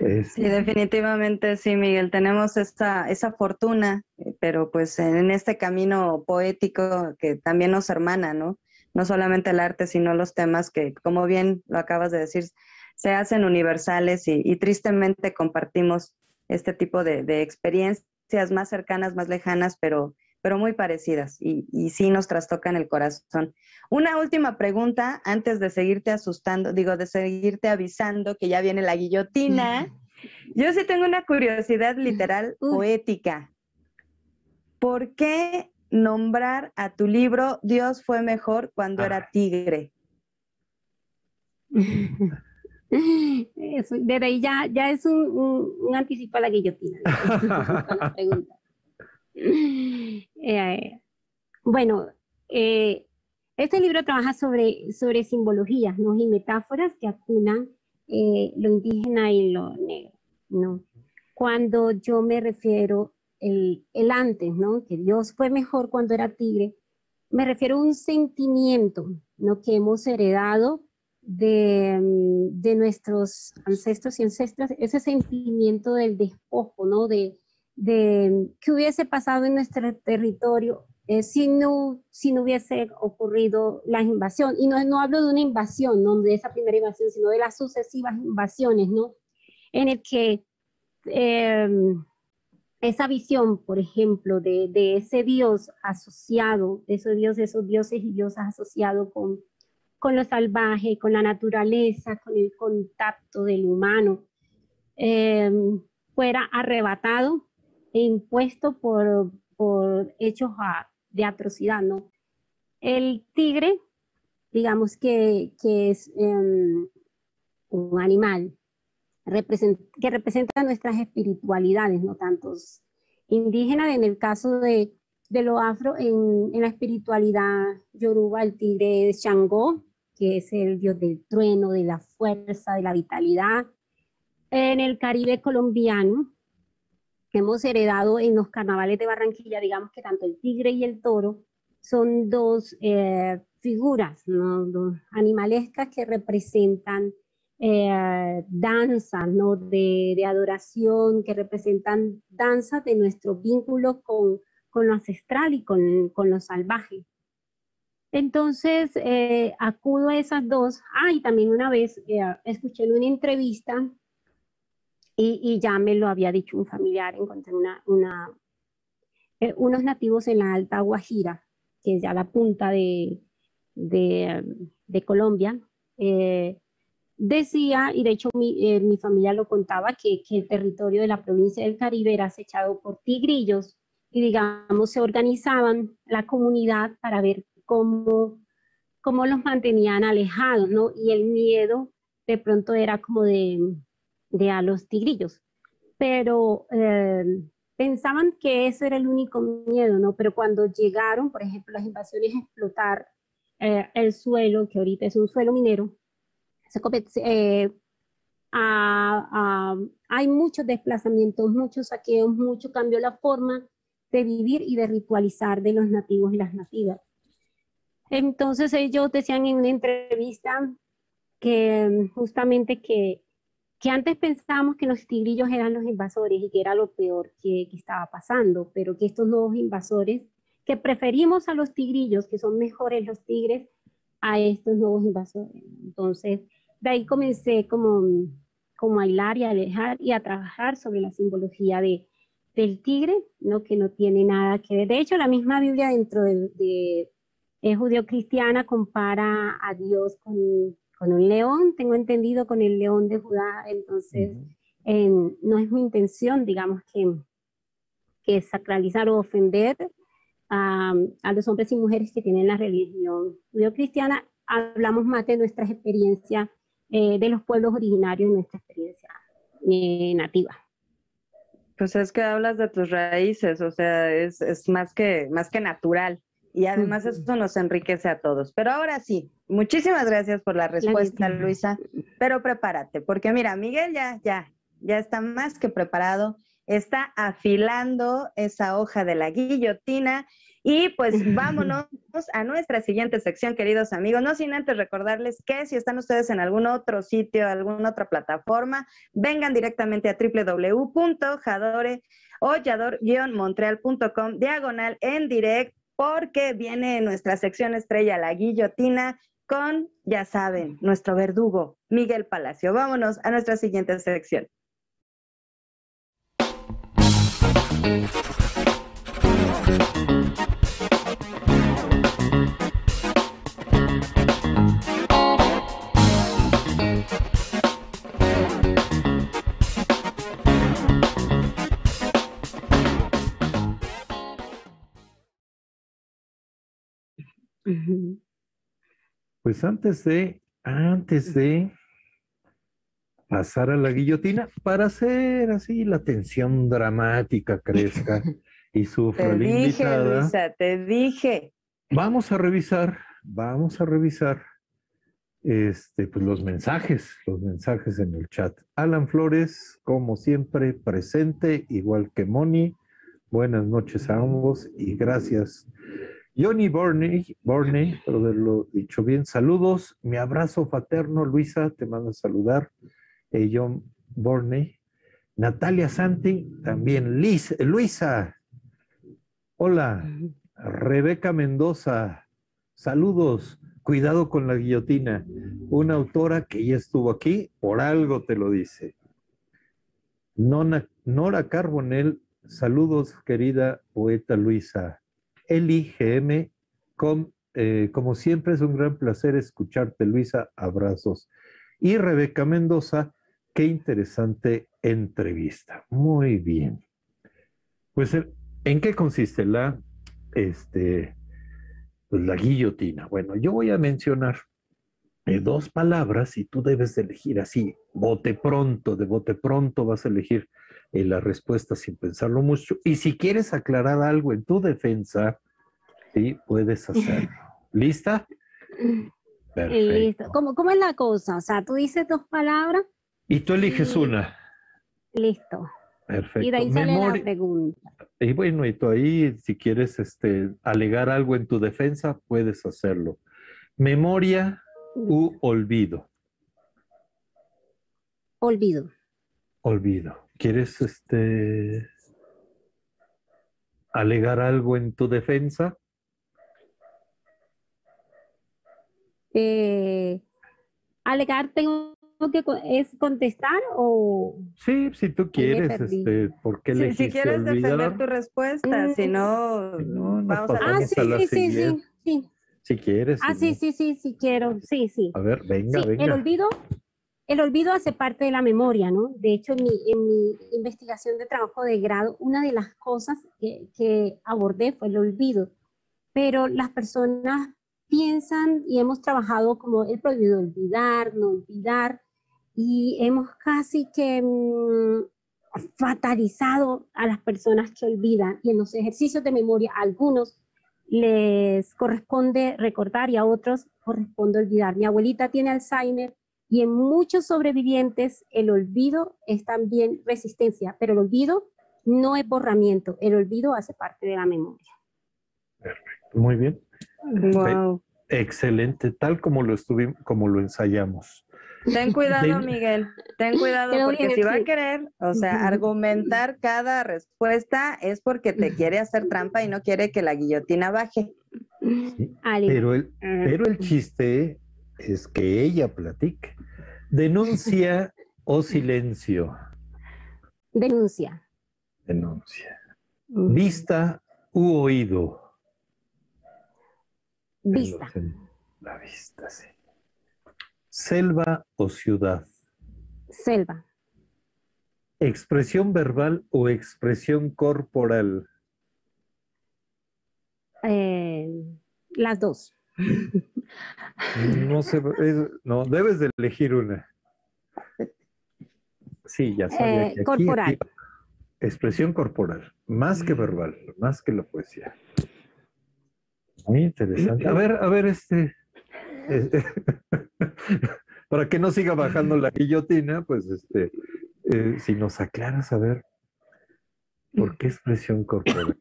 Sí, definitivamente sí, Miguel. Tenemos esta, esa fortuna, eh, pero pues en este camino poético que también nos hermana, ¿no? No solamente el arte, sino los temas que, como bien lo acabas de decir, se hacen universales y, tristemente compartimos este tipo de, de, experiencias más cercanas, más lejanas, pero, pero muy parecidas y, y sí nos trastocan el corazón. Una última pregunta antes de seguirte asustando, digo, de seguirte avisando que ya viene la guillotina. Yo sí tengo una curiosidad literal poética. ¿Por qué nombrar a tu libro Dios fue mejor cuando era ah. tigre? desde ahí ya, ya es un, anticipo a la guillotina. Eh, bueno, eh, este libro trabaja sobre, sobre simbologías ¿no? y metáforas que acunan eh, lo indígena y lo negro. ¿no? Cuando yo me refiero el, el antes, ¿no? que Dios fue mejor cuando era tigre, me refiero a un sentimiento ¿no? que hemos heredado de, de, nuestros ancestros y ancestras, ese sentimiento del despojo, ¿no? de, de qué hubiese pasado en nuestro territorio eh, si, no, si no hubiese ocurrido la invasión. Y no, no hablo de una invasión, no de esa primera invasión, sino de las sucesivas invasiones, ¿no? En el que em, esa visión, por ejemplo, de, de, ese Dios asociado, de esos dioses, esos dioses y diosas asociados con, con lo salvaje, con la naturaleza, con el contacto del humano, em, fuera arrebatado impuesto por, por hechos a, de atrocidad, ¿no? El tigre, digamos que, es em, un animal que representa nuestras espiritualidades, no tantos indígenas, en el caso de, lo afro, en, la espiritualidad yoruba, el tigre es Shango, que es el dios del trueno, de la fuerza, de la vitalidad. En el Caribe colombiano, que hemos heredado en los carnavales de Barranquilla, digamos que tanto el tigre y el toro son dos eh, figuras ¿no? animalescas que representan eh, danzas ¿no? de, de, adoración, que representan danzas de nuestro vínculo con, con lo ancestral y con, con lo salvaje. Entonces, eh, acudo a esas dos. Ah, y también una vez eh, escuché en una entrevista y, ya me lo había dicho un familiar, encontré una, eh, unos nativos en la Alta Guajira, que es ya la punta de, de, de Colombia, eh, decía, y de hecho mi, eh, mi familia lo contaba, que, que, el territorio de la provincia del Caribe era acechado por tigrillos y digamos se organizaban la comunidad para ver cómo, cómo los mantenían alejados, ¿no? Y el miedo de pronto era como de, de a los tigrillos. Pero eh, pensaban que ese era el único miedo, ¿no? Pero cuando llegaron, por ejemplo, las invasiones a explotar eh, el suelo, que ahorita es un suelo minero, se, eh, hay muchos desplazamientos, muchos saqueos, mucho cambio la forma de vivir y de ritualizar de los nativos y las nativas. Entonces ellos decían en una entrevista que justamente que, que antes pensábamos que los tigrillos eran los invasores y que era lo peor que, que estaba pasando, pero que estos nuevos invasores, que preferimos a los tigrillos, que son mejores los tigres, a estos nuevos invasores. Entonces, de ahí comencé como, como a hilar y a dejar y a trabajar sobre la simbología de, del tigre, ¿no? que no tiene nada que ver. De hecho, la misma Biblia dentro de, de eh, judío-cristiana compara a Dios con, con, un león, tengo entendido, con el león de Judá. Entonces, no es mi intención, digamos, que, que sacralizar o ofender a, a los hombres y mujeres que tienen la religión judío-cristiana. Hablamos más de nuestras experiencias eh, de los pueblos originarios, nuestra experiencia eh, nativa. Pues es que hablas de tus raíces, o sea, es, es más, que, más que natural. Y además eso nos enriquece a todos. Pero ahora sí, muchísimas gracias por la respuesta, Luisa. Pero prepárate, porque mira, Miguel ya, ya, ya está más que preparado. Está afilando esa hoja de la guillotina y pues vámonos a nuestra siguiente sección, queridos amigos. No sin antes recordarles que si están ustedes en algún otro sitio, alguna otra plataforma, vengan directamente a www.jadore o montrealcom diagonal en direct porque viene nuestra sección estrella, la guillotina, con, ya saben, nuestro verdugo, Miguel Palacio. Vámonos a nuestra siguiente sección. Pues antes de, antes de pasar a la guillotina, para hacer así la tensión dramática crezca y sufra te la dije, invitada. Luisa, te dije. Vamos a revisar, vamos a revisar este, pues los mensajes, los mensajes en el chat. Alan Flores, como siempre, presente, igual que Moni. Buenas noches a ambos y gracias. Johnny Borney, Borney, por haberlo dicho bien, saludos, mi abrazo fraterno, Luisa, te mando a saludar, eh, John Borney, Natalia Santi, también. Luisa, hola, Rebeca Mendoza, saludos, cuidado con la guillotina, una autora que ya estuvo aquí, por algo te lo dice. Nona, Nora Carbonell, saludos, querida poeta Luisa. GM, eh, como siempre es un gran placer escucharte, Luisa, abrazos. Y Rebeca Mendoza, qué interesante entrevista. Muy bien. Pues, ¿en qué consiste la, este, pues, la guillotina? Bueno, yo voy a mencionar eh, dos palabras y tú debes elegir así, bote pronto, de bote pronto vas a elegir eh, la respuesta sin pensarlo mucho. Y si quieres aclarar algo en tu defensa, sí, puedes hacerlo. ¿Lista? Perfecto. Listo. ¿Cómo, ¿Cómo es la cosa? O sea, tú dices dos palabras. Y tú eliges una. Listo. Perfecto. Y de ahí sale la pregunta. Y bueno, y tú ahí, si quieres este, alegar algo en tu defensa, puedes hacerlo. Memoria u olvido. Olvido. Olvido. ¿Quieres este alegar algo en tu defensa? Eh, alegar tengo que es contestar o sí si tú quieres este ¿por qué si, si quieres defender tu respuesta mm. si no, vamos a ah, sí, sí, sí, sí, si quieres ah sí sí sí sí quiero sí sí. A ver venga venga el olvido el olvido hace parte de la memoria, ¿no? De hecho, en mi, investigación de trabajo de grado, una de las cosas que, que abordé fue el olvido. Pero las personas piensan y hemos trabajado como el prohibido olvidar, no olvidar, y hemos casi que mm, fatalizado a las personas que olvidan. Y en los ejercicios de memoria, algunos les corresponde recordar y a otros corresponde olvidar. Mi abuelita tiene Alzheimer y en muchos sobrevivientes el olvido es también resistencia, pero el olvido no es borramiento, el olvido hace parte de la memoria. Perfecto, muy bien. Wow. Excelente, tal como lo estuvimos, como lo ensayamos. Ten cuidado. Miguel. Ten cuidado Pero porque bien, si va a querer, o sea, argumentar cada respuesta es porque te quiere hacer trampa y no quiere que la guillotina baje. Sí, Pero el, pero el chiste es que ella platique. Denuncia o silencio. denuncia. Denuncia. Vista u oído. Vista. La vista, sí. Selva o ciudad. Selva. Expresión verbal o expresión corporal. Eh, las dos. No sé, no, debes de elegir una. Sí, ya sabía. Eh, que aquí- corporal. aquí- expresión corporal, más que verbal, más que la poesía. Muy interesante. A ver, a ver, este. para que no siga bajando la guillotina, pues este, eh, si nos aclaras, a ver, ¿por qué expresión corporal?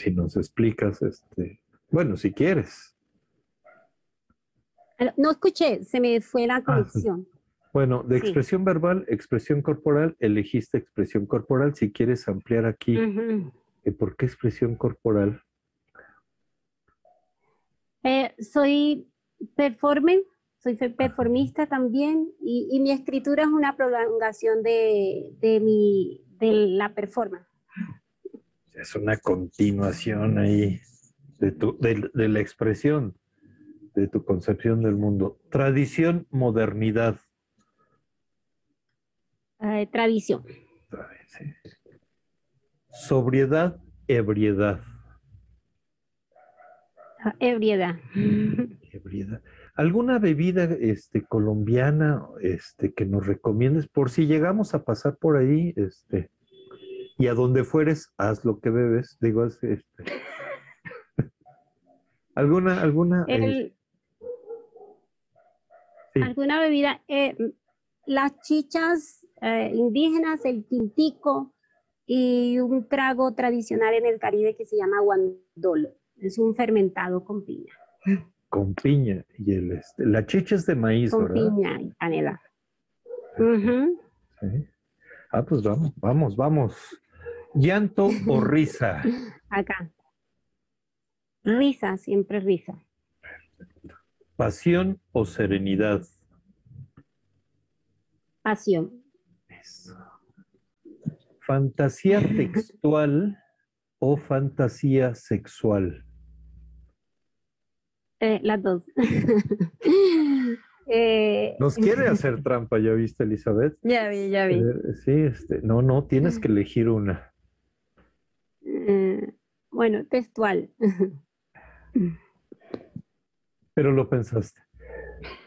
Si nos explicas, este, bueno, si quieres. No escuché, se me fue la conexión. Bueno, de Sí. expresión verbal, expresión corporal, elegiste expresión corporal. Si quieres ampliar aquí, eh, ¿por qué expresión corporal? Eh, soy performer, soy performista también y, y mi escritura es una prolongación de, de, mi, de la performance. Es una continuación ahí de, tu, de, de la expresión, de tu concepción del mundo. Tradición, modernidad. Eh, tradición, sí. Sobriedad, ebriedad. ah, ebriedad. Ebriedad. ¿Alguna bebida este, colombiana este, que nos recomiendes por si llegamos a pasar por ahí? Este, y a donde fueres, haz lo que bebes. Digo, este, ¿Alguna, alguna? eh, El- sí. ¿Alguna bebida? Eh, las chichas eh, indígenas, el tintico y un trago tradicional en el Caribe que se llma guandolo. Es un fermentado con piña, con piña. Y el, este, la chicha es de maíz, con ¿verdad? piña y canela. Ujú. Sí. Ah, pues vamos, vamos, vamos. ¿Llanto o risa? Acá. Risa, siempre risa. ¿Pasión o serenidad? Pasión. Eso. ¿Fantasía textual o fantasía sexual? Eh, las dos. Eh, Nos quiere hacer trampa, ¿ya viste, Elizabeth? Ya vi, ya vi. Eh, sí, este, no, no, tienes que elegir una. Bueno, textual. Pero lo pensaste.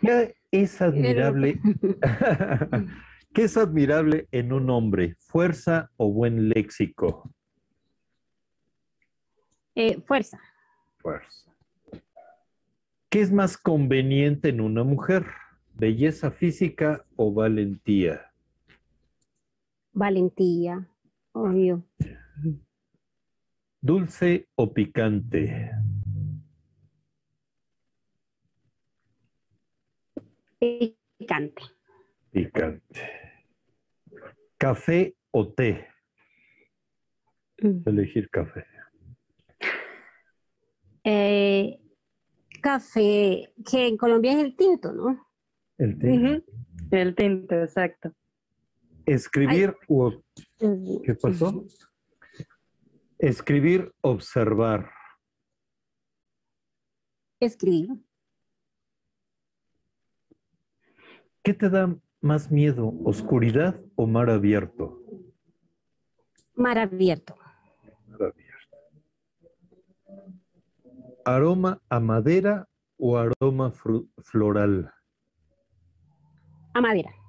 ¿Qué es admirable? ¿Qué es admirable en un hombre? ¿Fuerza o buen léxico? Eh, fuerza. Fuerza. ¿Qué es más conveniente en una mujer? ¿Belleza física o valentía? Valentía. Obvio. ¿Dulce o picante? Picante. Picante. ¿Café o té? Mm. Elegir café. Eh, café, que en Colombia es el tinto, ¿no? El. Ujú. El tinto, exacto. Escribir o ¿Qué pasó? Escribir, observar. Escribir. ¿Qué te da más miedo, oscuridad o mar abierto? Mar abierto. Mar abierto. ¿Aroma a madera o aroma floral? A madera.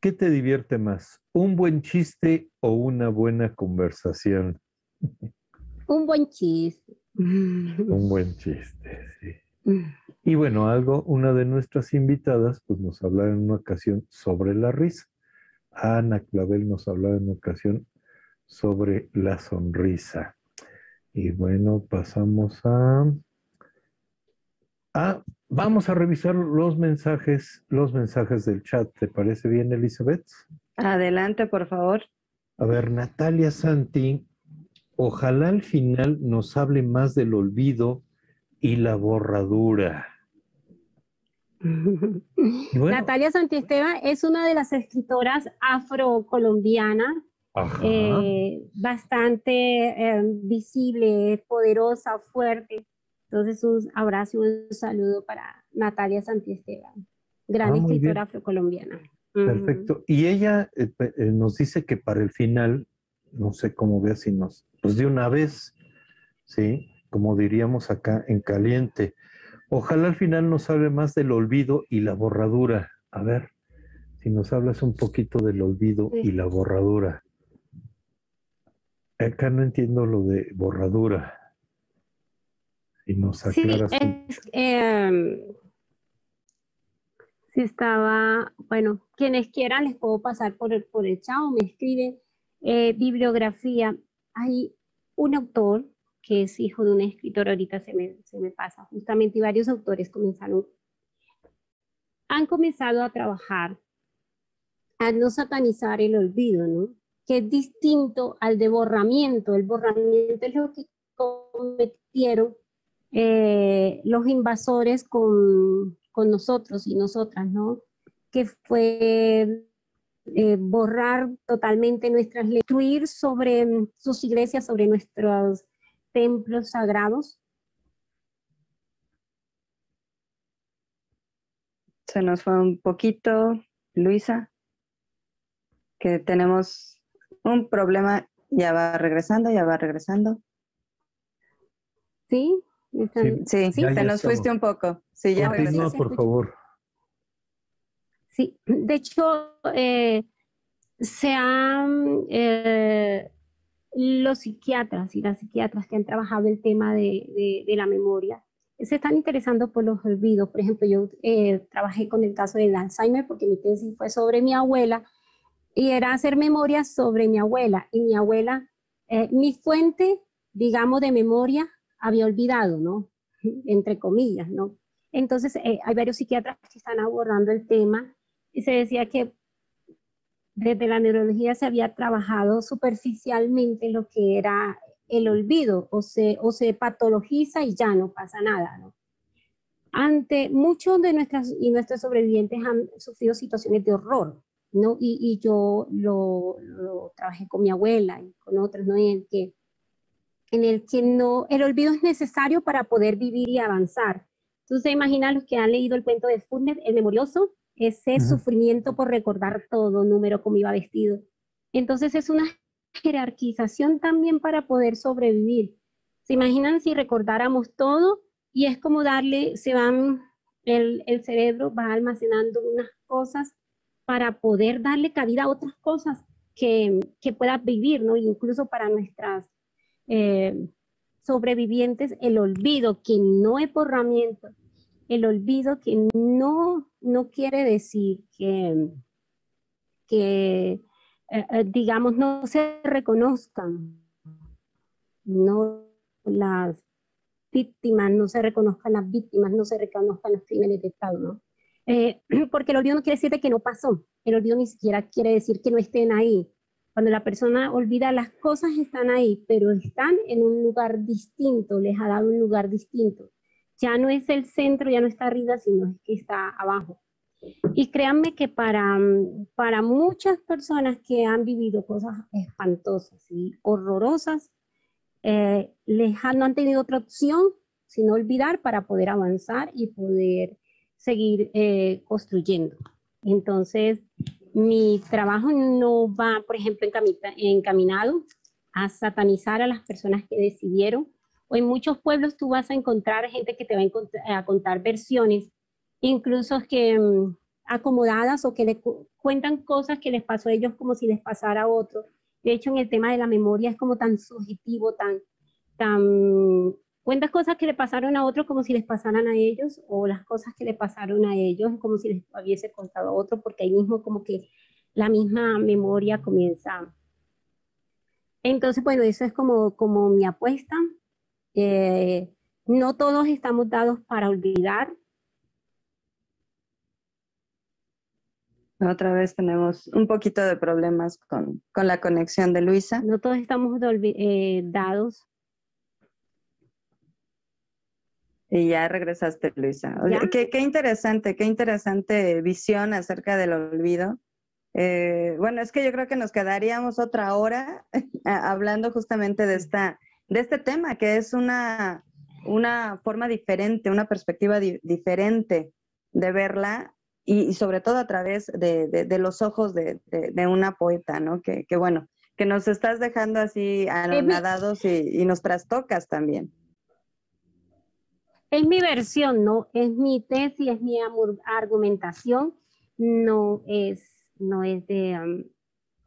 ¿Qué te divierte más? ¿Un buen chiste o una buena conversación? Un buen chiste. Un buen chiste, sí. Y bueno, algo, una de nuestras invitadas, pues nos hablaba en una ocasión sobre la risa. Ana Clavel nos hablaba en una ocasión sobre la sonrisa. Y bueno, pasamos a... Ah, vamos a revisar los mensajes, los mensajes del chat. ¿Te parece bien, Elizabeth? Adelante, por favor. A ver, Natalia Santi, ojalá al final nos hable más del olvido y la borradura. Natalia Santiesteban es una de las escritoras afrocolombianas, eh, bastante eh, visible, poderosa, fuerte. Entonces, un abrazo y un saludo para Natalia Santiesteban, gran ah, escritora afrocolombiana. Perfecto. Y ella eh, nos dice que para el final, no sé cómo vea si nos, pues de una vez, ¿sí? Como diríamos acá en caliente, Ojalá al final nos hable más del olvido y la borradura. A ver, si nos hablas un poquito del olvido y la borradura. Acá no entiendo lo de borradura. Si nos aclaras. Sí, em, si estaba, bueno, quienes quieran les puedo pasar por el, por el chao, me escriben eh, bibliografía. Hay un autor que es hijo de un escritor, ahorita se me, se me pasa justamente, y varios autores comenzaron, han comenzado a trabajar, a no satanizar el olvido, ¿no? que es distinto al de borramiento. El borramiento es lo que cometieron eh, los invasores con, con, nosotros y nosotras, ¿no? Que fue eh, borrar totalmente nuestras, destruir sobre sus iglesias, sobre nuestros templos sagrados? Se nos fue un poquito, Luisa, que tenemos un problema, ya va regresando, ya va regresando. Sí, sí, se nos fuiste un poco. Sí, ya Continúa, por favor. Sí, de hecho, eh, se han eh, los psiquiatras y las psiquiatras que han trabajado el tema de, la memoria se están interesando por los olvidos. Por ejemplo, yo eh, trabajé con el caso del Alzheimer porque mi tesis fue sobre mi abuela y era hacer memoria sobre mi abuela. Y mi abuela, eh, mi fuente, digamos, de memoria había olvidado, ¿no? Entre comillas, ¿no? Entonces, eh, hay varios psiquiatras que están abordando el tema y se decía que desde la neurología se había trabajado superficialmente lo que era el olvido, o se, o se patologiza y ya no pasa nada, ¿no? Ante muchos de nuestras y nuestros sobrevivientes han sufrido situaciones de horror, ¿no? Y, y yo lo, lo, trabajé con mi abuela y con otros, ¿no? En el que, en el que no, el olvido es necesario para poder vivir y avanzar. Entonces, imagina los que han leído el cuento de Furner, el memorioso, ese sufrimiento por recordar todo, número, cómo iba vestido. Entonces es una jerarquización también para poder sobrevivir. ¿Se imaginan si recordáramos todo? Y es como darle, se van, el, el cerebro va almacenando unas cosas para poder darle cabida a otras cosas que, que puedas vivir, ¿no? Incluso para nuestras eh, sobrevivientes, el olvido, que no es borramiento, el olvido que no, no quiere decir que, que eh, eh, digamos, no se reconozcan, no las víctimas, no se reconozcan las víctimas, no se reconozcan los crímenes de Estado, ¿no? Porque el olvido no quiere decir que no pasó, el olvido ni siquiera quiere decir que no estén ahí. Cuando la persona olvida, las cosas están ahí, pero están en un lugar distinto, les ha dado un lugar distinto ya no es el centro, ya no está arriba, sino que está abajo. Y créanme que para, para muchas personas que han vivido cosas espantosas y horrorosas, eh, les han, no han tenido otra opción sino olvidar para poder avanzar y poder seguir eh, construyendo. Entonces, mi trabajo no va, por ejemplo, encaminado a satanizar a las personas que decidieron o en muchos pueblos tú vas a encontrar gente que te va a, contar versiones, incluso que mm, acomodadas o que le cuentan cosas que les pasó a ellos como si les pasara a otros. De hecho, en el tema de la memoria es como tan subjetivo, tan, tan, cuentas cosas que le pasaron a otros como si les pasaran a ellos, o las cosas que le pasaron a ellos como si les hubiese contado a otro, porque ahí mismo como que la misma memoria comienza. Entonces, bueno, eso es como, como mi apuesta. Eh, no todos estamos dados para olvidar, Otra vez tenemos un poquito de problemas con, la conexión de Luisa. No todos estamos eh, dados. Y ya regresaste, Luisa. Qué, interesante, qué interesante visión acerca del olvido. Eh, bueno, es que yo creo que nos quedaríamos otra hora hablando justamente de, esta, de este tema, que es una, una forma diferente, una perspectiva diferente de verla y, sobre todo a través de, los ojos de, una poeta, ¿no? Que, bueno, que nos estás dejando así anonadados y, y nos trastocas también. Es mi versión, ¿no? Es mi tesis, es mi argumentación, no es, no es de...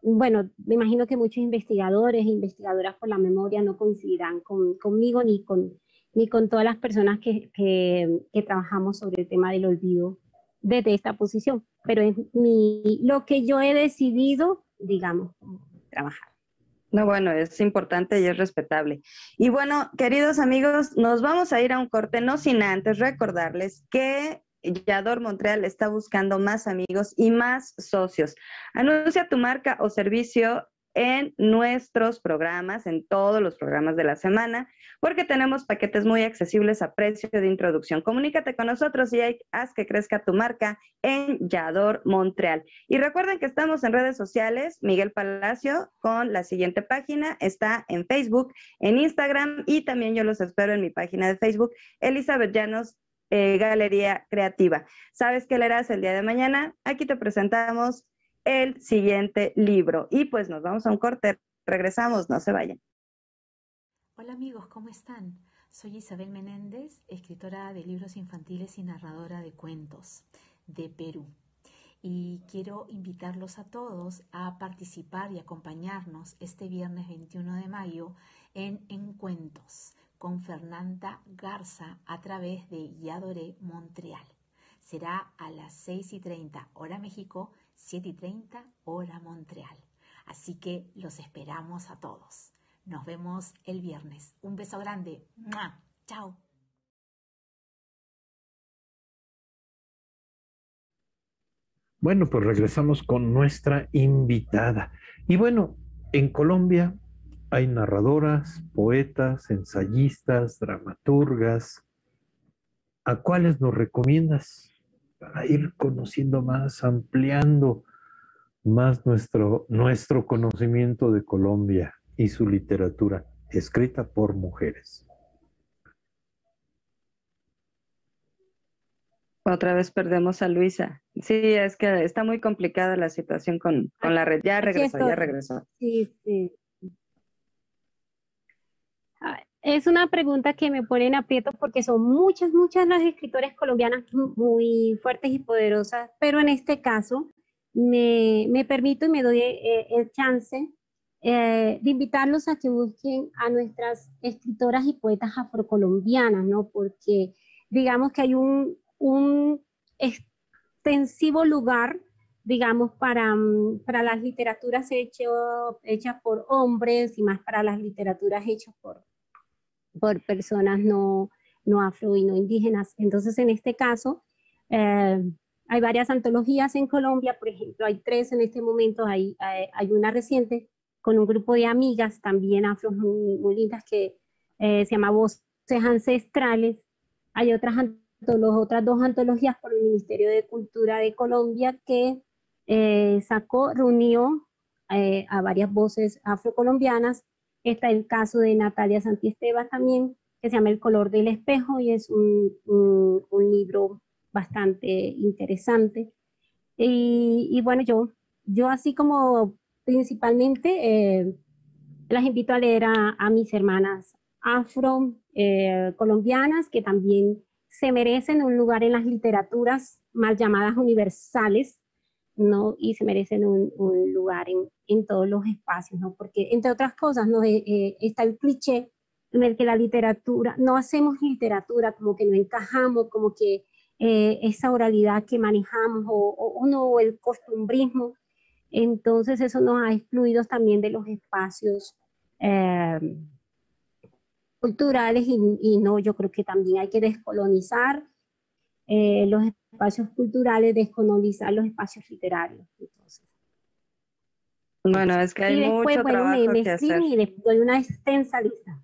bueno, me imagino que muchos investigadores e investigadoras por la memoria no coincidirán conmigo ni con, ni con todas las personas que, que trabajamos sobre el tema del olvido desde esta posición, pero es mi, lo que yo he decidido, digamos, trabajar. No, bueno, es importante y es respetable. Y bueno, queridos amigos, nos vamos a ir a un corte, no sin antes recordarles que Yador Montreal está buscando más amigos y más socios. Anuncia tu marca o servicio en nuestros programas, en todos los programas de la semana, porque tenemos paquetes muy accesibles a precio de introducción. Comunícate con nosotros y haz que crezca tu marca en Yador Montreal. Y recuerden que estamos en redes sociales, Miguel Palacio, con la siguiente página, está en Facebook, en Instagram y también yo los espero en mi página de Facebook, Elizabeth Llanos eh, Galería Creativa. ¿Sabes qué leerás el día de mañana? Aquí te presentamos el siguiente libro. Y pues nos vamos a un corte. Regresamos, no se vayan. Hola amigos, ¿cómo están? Soy Isabel Menéndez, escritora de libros infantiles y narradora de cuentos de Perú. Y quiero invitarlos a todos a participar y acompañarnos este viernes 21 de mayo en Encuentos con Fernanda Garza a través de Yadoré Montreal. Será a las 6 y 30 hora México, 7 y 30 hora Montreal. Así que los esperamos a todos. Nos vemos el viernes. Un beso grande. Chao. Bueno, pues regresamos con nuestra invitada. Y bueno, en Colombia hay narradoras, poetas, ensayistas, dramaturgas. ¿A cuáles nos recomiendas? Para ir conociendo más, ampliando más nuestro, nuestro conocimiento de Colombia y su literatura escrita por mujeres. Otra vez perdemos a Luisa. Sí, es que está muy complicada la situación con, con la red. Ya regresó, ya regresó. Sí, sí. Es una pregunta que me pone en aprieto porque son muchas, muchas las escritoras colombianas muy fuertes y poderosas, pero en este caso me, me permito y me doy eh, el chance eh, de invitarlos a que busquen a nuestras escritoras y poetas afrocolombianas, ¿no? Porque digamos que hay un, un extensivo lugar, digamos, para, mm, para las literaturas hecho, hechas por hombres y más para las literaturas hechas por, por personas no, no afro y no indígenas. Entonces, en este caso, eh, hay varias antologías en Colombia, por ejemplo, hay tres en este momento, hay, hay, una reciente con un grupo de amigas también afro muy, lindas que eh, se llama Voces Ancestrales. Hay otras, otras dos antologías por el Ministerio de Cultura de Colombia que eh, sacó, reunió a varias voces afrocolombianas Está el caso de Natalia Santiesteban también, que se llama El color del espejo y es un, un, libro bastante interesante. Y, bueno, yo, yo así como principalmente eh, las invito a leer a, mis hermanas afro eh, colombianas que también se merecen un lugar en las literaturas mal llamadas universales, ¿no? Y se merecen un, lugar en, en, todos los espacios, ¿no? Porque, entre otras cosas, ¿no? Eh, eh, está el cliché en el que la literatura, no hacemos literatura, como que no encajamos, como que eh, esa oralidad que manejamos o, o, no, el costumbrismo, entonces eso nos ha excluido también de los espacios culturales y, no, yo creo que también hay que descolonizar eh, los espacios culturales, descolonizar los espacios literarios. bueno, es que hay y después, mucho bueno, me, me que hacer. y les doy una extensa lista.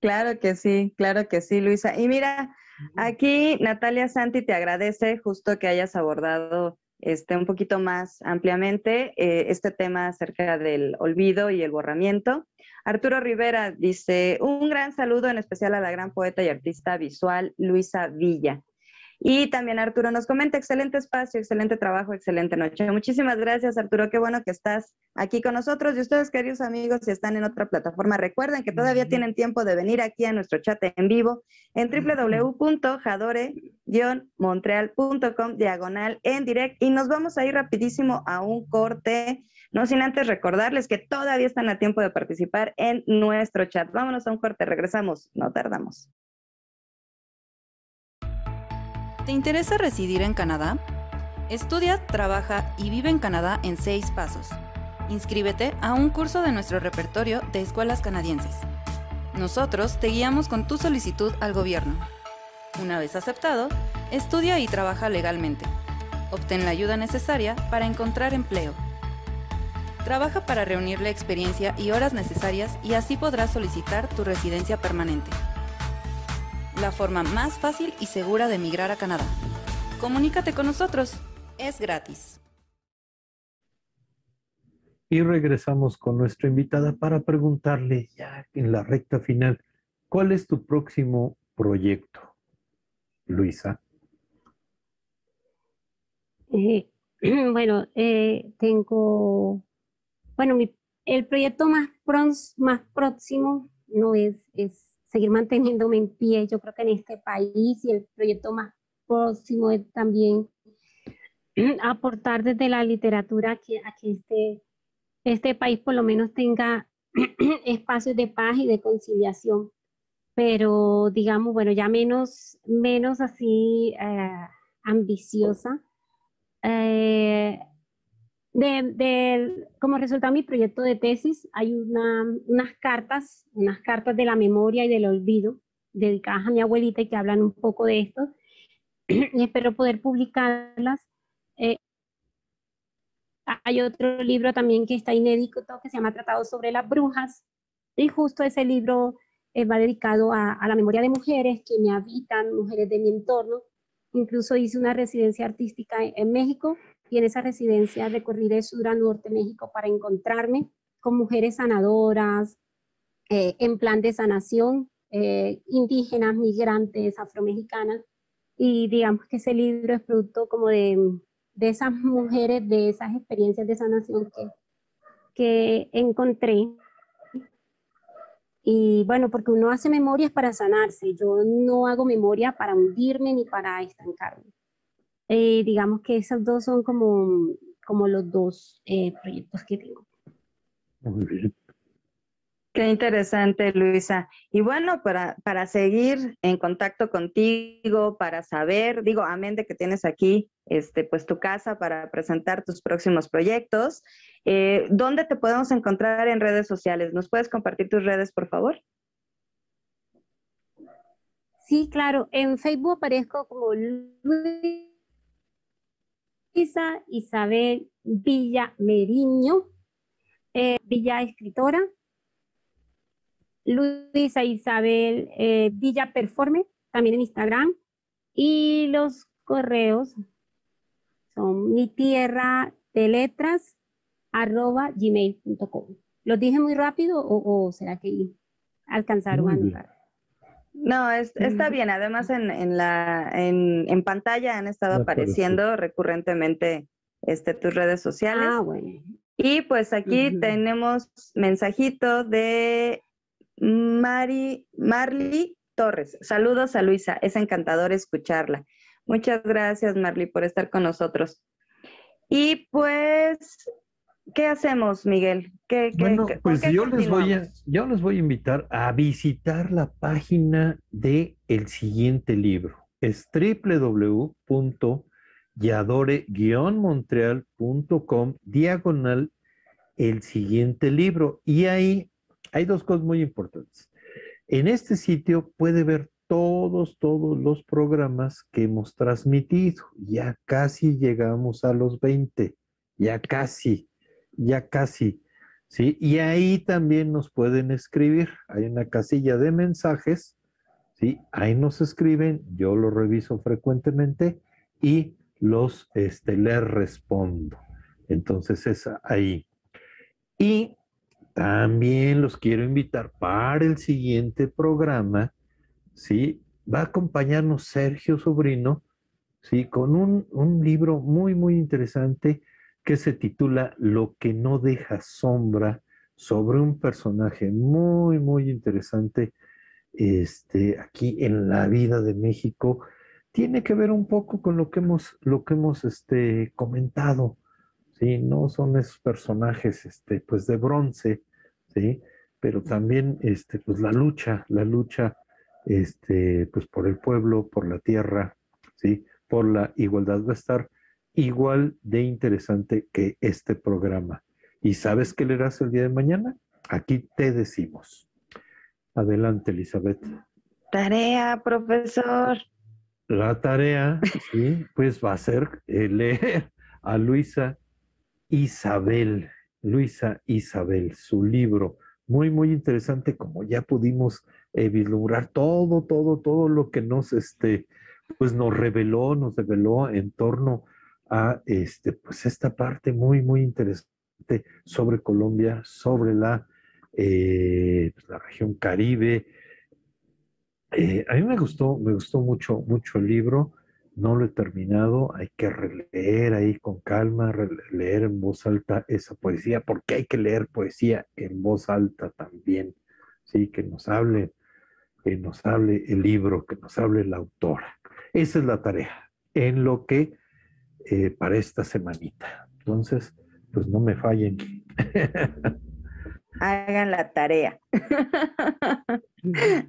Claro que sí, claro que sí, Luisa. Y mira, aquí Natalia Santi te agradece justo que hayas abordado este, un poquito más ampliamente eh, este tema acerca del olvido y el borramiento. Arturo Rivera dice, un gran saludo en especial a la gran poeta y artista visual Luisa Villa. Y también Arturo nos comenta, excelente espacio, excelente trabajo, excelente noche. Muchísimas gracias Arturo, qué bueno que estás aquí con nosotros. Y ustedes, queridos amigos, si están en otra plataforma, recuerden que todavía tienen tiempo de venir aquí a nuestro chat en vivo en www.jadore-montreal.com diagonal en direct. Y nos vamos a ir rapidísimo a un corte, no sin antes recordarles que todavía están a tiempo de participar en nuestro chat. Vámonos a un corte, regresamos, no tardamos. ¿Te interesa residir en Canadá? Estudia, trabaja y vive en Canadá en seis pasos. Inscríbete a un curso de nuestro repertorio de escuelas canadienses. Nosotros te guiamos con tu solicitud al gobierno. Una vez aceptado, estudia y trabaja legalmente. Obtén la ayuda necesaria para encontrar empleo. Trabaja para reunir la experiencia y horas necesarias y así podrás solicitar tu residencia permanente la forma más fácil y segura de emigrar a Canadá. Comunícate con nosotros, es gratis. Y regresamos con nuestra invitada para preguntarle ya en la recta final, ¿cuál es tu próximo proyecto, Luisa? Eh, bueno, eh, tengo, bueno, el proyecto más, más próximo no es, es seguir manteniéndome en pie. Yo creo que en este país y el proyecto más próximo es también aportar desde la literatura que, a que este, este país por lo menos tenga espacios de paz y de conciliación. Pero digamos, bueno, ya menos, menos así eh, ambiciosa. Eh, de, como resultado de mi proyecto de tesis, hay unas cartas, unas cartas de la memoria y del olvido dedicadas a mi abuelita y que hablan un poco de esto. y espero poder publicarlas. Eh, hay otro libro también que está inédito que se llama Tratado sobre las brujas. Y justo ese libro eh, va dedicado a, a la memoria de mujeres que me habitan, mujeres de mi entorno. Incluso hice una residencia artística en México y en esa residencia recorriré sur a norte México para encontrarme con mujeres sanadoras eh, en plan de sanación, eh, indígenas, migrantes, afromexicanas. Y digamos que ese libro es producto como de, de esas mujeres, de esas experiencias de sanación que, que encontré. Y bueno, porque uno hace memorias para sanarse, yo no hago memoria para hundirme ni para estancarme. Eh, digamos que esos dos son como, como los dos eh, proyectos que tengo. Muy bien. Qué interesante, Luisa. Y bueno, para, para seguir en contacto contigo, para saber, digo, amén de que tienes aquí este, pues tu casa para presentar tus próximos proyectos, eh, ¿dónde te podemos encontrar en redes sociales? ¿Nos puedes compartir tus redes, por favor? Sí, claro. En Facebook aparezco como Luis Luisa Isabel Villa Meriño, eh, Villa Escritora. Luisa Isabel eh, Villa Performe, también en Instagram. Y los correos son mi tierra de letras arroba gmail.com. ¿Los dije muy rápido o, será que alcanzaron a notar? No, está bien. Además, en, la, en, pantalla han estado apareciendo recurrentemente este, tus redes sociales. Ah, bueno. Y pues aquí tenemos mensajito de Mari, Marley Torres. Saludos a Luisa, es encantador escucharla. Muchas gracias, Marley, por estar con nosotros. Y pues, ¿qué hacemos, Miguel? ¿Qué, bueno, pues yo les, voy a, yo les voy a invitar a visitar la página de el siguiente libro. Es www.yadore-montreal.com diagonal el siguiente libro. Y ahí hay dos cosas muy importantes. En este sitio puede ver todos, todos los programas que hemos transmitido. Ya casi llegamos a los 20, ya casi, ya casi. ¿sí? Y ahí también nos pueden escribir. Hay una casilla de mensajes, ¿sí? Ahí nos escriben, yo lo reviso frecuentemente y los este, les respondo. Entonces es ahí. Y también los quiero invitar para el siguiente programa, ¿sí? Va a acompañarnos Sergio Sobrino, ¿sí? Con un, un libro muy, muy interesante que se titula Lo que no deja sombra sobre un personaje muy, muy interesante este, aquí en la vida de México. Tiene que ver un poco con lo que hemos, lo que hemos este, comentado, ¿sí? No son esos personajes este, pues de bronce, ¿sí? Pero también, este, pues la lucha, la lucha, este, pues por el pueblo, por la tierra, ¿sí? Por la igualdad va a estar igual de interesante que este programa. ¿Y sabes qué leerás el día de mañana? Aquí te decimos. Adelante, Elizabeth. Tarea, profesor. La tarea, sí, pues va a ser leer a Luisa Isabel. Luisa Isabel, su libro, muy, muy interesante, como ya pudimos eh, vislumbrar todo, todo, todo lo que nos, este, pues nos reveló, nos reveló en torno a, este, pues esta parte muy, muy interesante sobre Colombia, sobre la, eh, pues, la región Caribe. Eh, a mí me gustó, me gustó mucho, mucho el libro no lo he terminado, hay que releer ahí con calma, leer en voz alta esa poesía, porque hay que leer poesía en voz alta también, sí, que nos hable, que nos hable el libro, que nos hable la autora. Esa es la tarea, en lo que eh, para esta semanita. Entonces, pues no me fallen. hagan la tarea.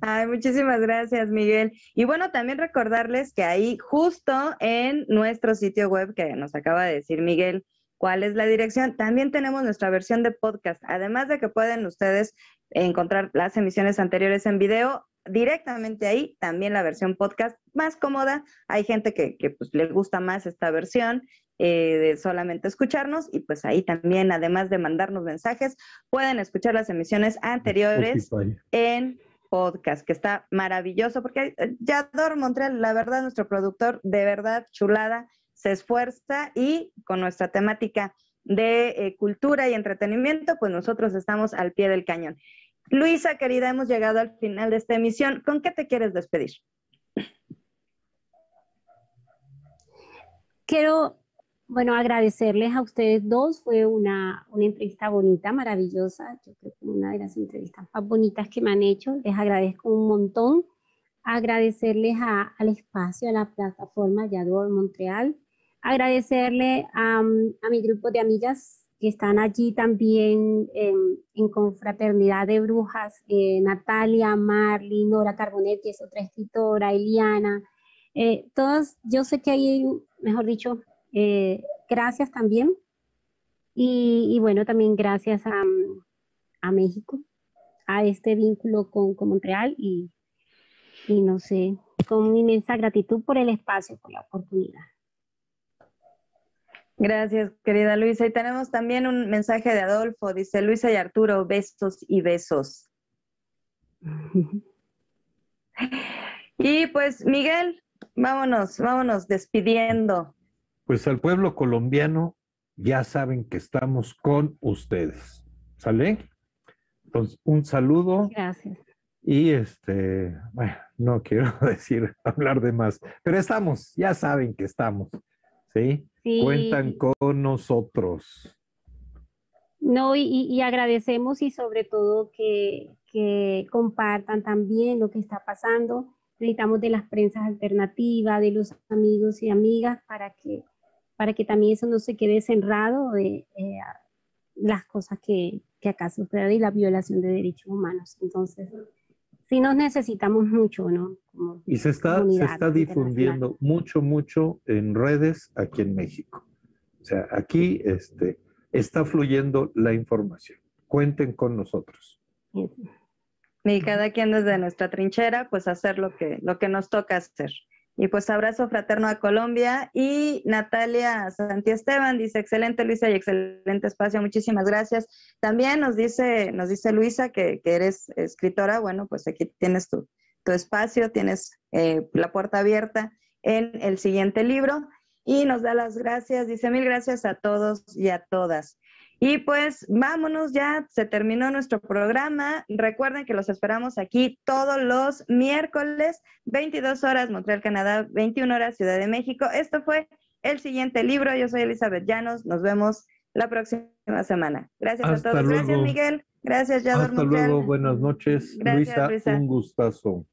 Ay, muchísimas gracias, Miguel. Y bueno, también recordarles que ahí justo en nuestro sitio web que nos acaba de decir Miguel, cuál es la dirección, también tenemos nuestra versión de podcast. Además de que pueden ustedes encontrar las emisiones anteriores en video, directamente ahí, también la versión podcast más cómoda. Hay gente que, que pues, le gusta más esta versión eh, de solamente escucharnos y pues ahí también, además de mandarnos mensajes, pueden escuchar las emisiones anteriores en podcast, que está maravilloso, porque eh, Yador Montreal, la verdad, nuestro productor, de verdad, chulada, se esfuerza y con nuestra temática de eh, cultura y entretenimiento, pues nosotros estamos al pie del cañón. Luisa, querida, hemos llegado al final de esta emisión. ¿Con qué te quieres despedir? Quiero bueno, agradecerles a ustedes dos. Fue una, una, entrevista bonita, maravillosa. Yo creo que una de las entrevistas más bonitas que me han hecho. Les agradezco un montón. Agradecerles al espacio, a la plataforma Yador Montreal. Agradecerle a, mi grupo de amigas que están allí también en, Confraternidad de Brujas. Eh, Natalia, Marley, Nora Carbonet, que es otra escritora, Eliana. Eh, yo sé que hay, mejor dicho, eh, gracias también. Y, bueno, también gracias a, a, México, a este vínculo con, con Montreal y, y no sé, con inmensa gratitud por el espacio, por la oportunidad. Gracias, querida Luisa. Y tenemos también un mensaje de Adolfo. Dice Luisa y Arturo, besos y besos. y pues, Miguel, vámonos, vámonos despidiendo pues al pueblo colombiano ya saben que estamos con ustedes. ¿Sale? Entonces, un saludo. Gracias. Y este, bueno, no quiero decir, hablar de más, pero estamos, ya saben que estamos, ¿sí? Cuentan con nosotros. No, y, agradecemos y sobre todo que, que compartan también lo que está pasando. Necesitamos de las prensas alternativas, de los amigos y amigas para que, para que también eso no se quede cerrado de eh, las cosas que, que acá suceden y la violación de derechos humanos. Entonces, sí nos necesitamos mucho, ¿no? y se está, se está difundiendo mucho, mucho en redes aquí en México. O sea, aquí este, está fluyendo la información. Cuenten con nosotros. Y cada quien desde nuestra trinchera, pues hacer lo que, lo que nos toca hacer. Y pues abrazo fraterno a Colombia. Y Natalia Santi Esteban dice, excelente Luisa y excelente espacio, muchísimas gracias. También nos dice, nos dice Luisa que, eres escritora, bueno, pues aquí tienes tu, tu espacio, tienes eh, la puerta abierta en el siguiente libro. Y nos da las gracias, dice mil gracias a todos y a todas. Y pues vámonos ya, se terminó nuestro programa. Recuerden que los esperamos aquí todos los miércoles, 22 horas Montreal, Canadá, 21 horas Ciudad de México. Esto fue el siguiente libro. Yo soy Elizabeth Llanos. Nos vemos la próxima semana. Gracias a todos. Gracias, Miguel. Gracias, Yador Hasta luego. Buenas noches. Luisa, un gustazo.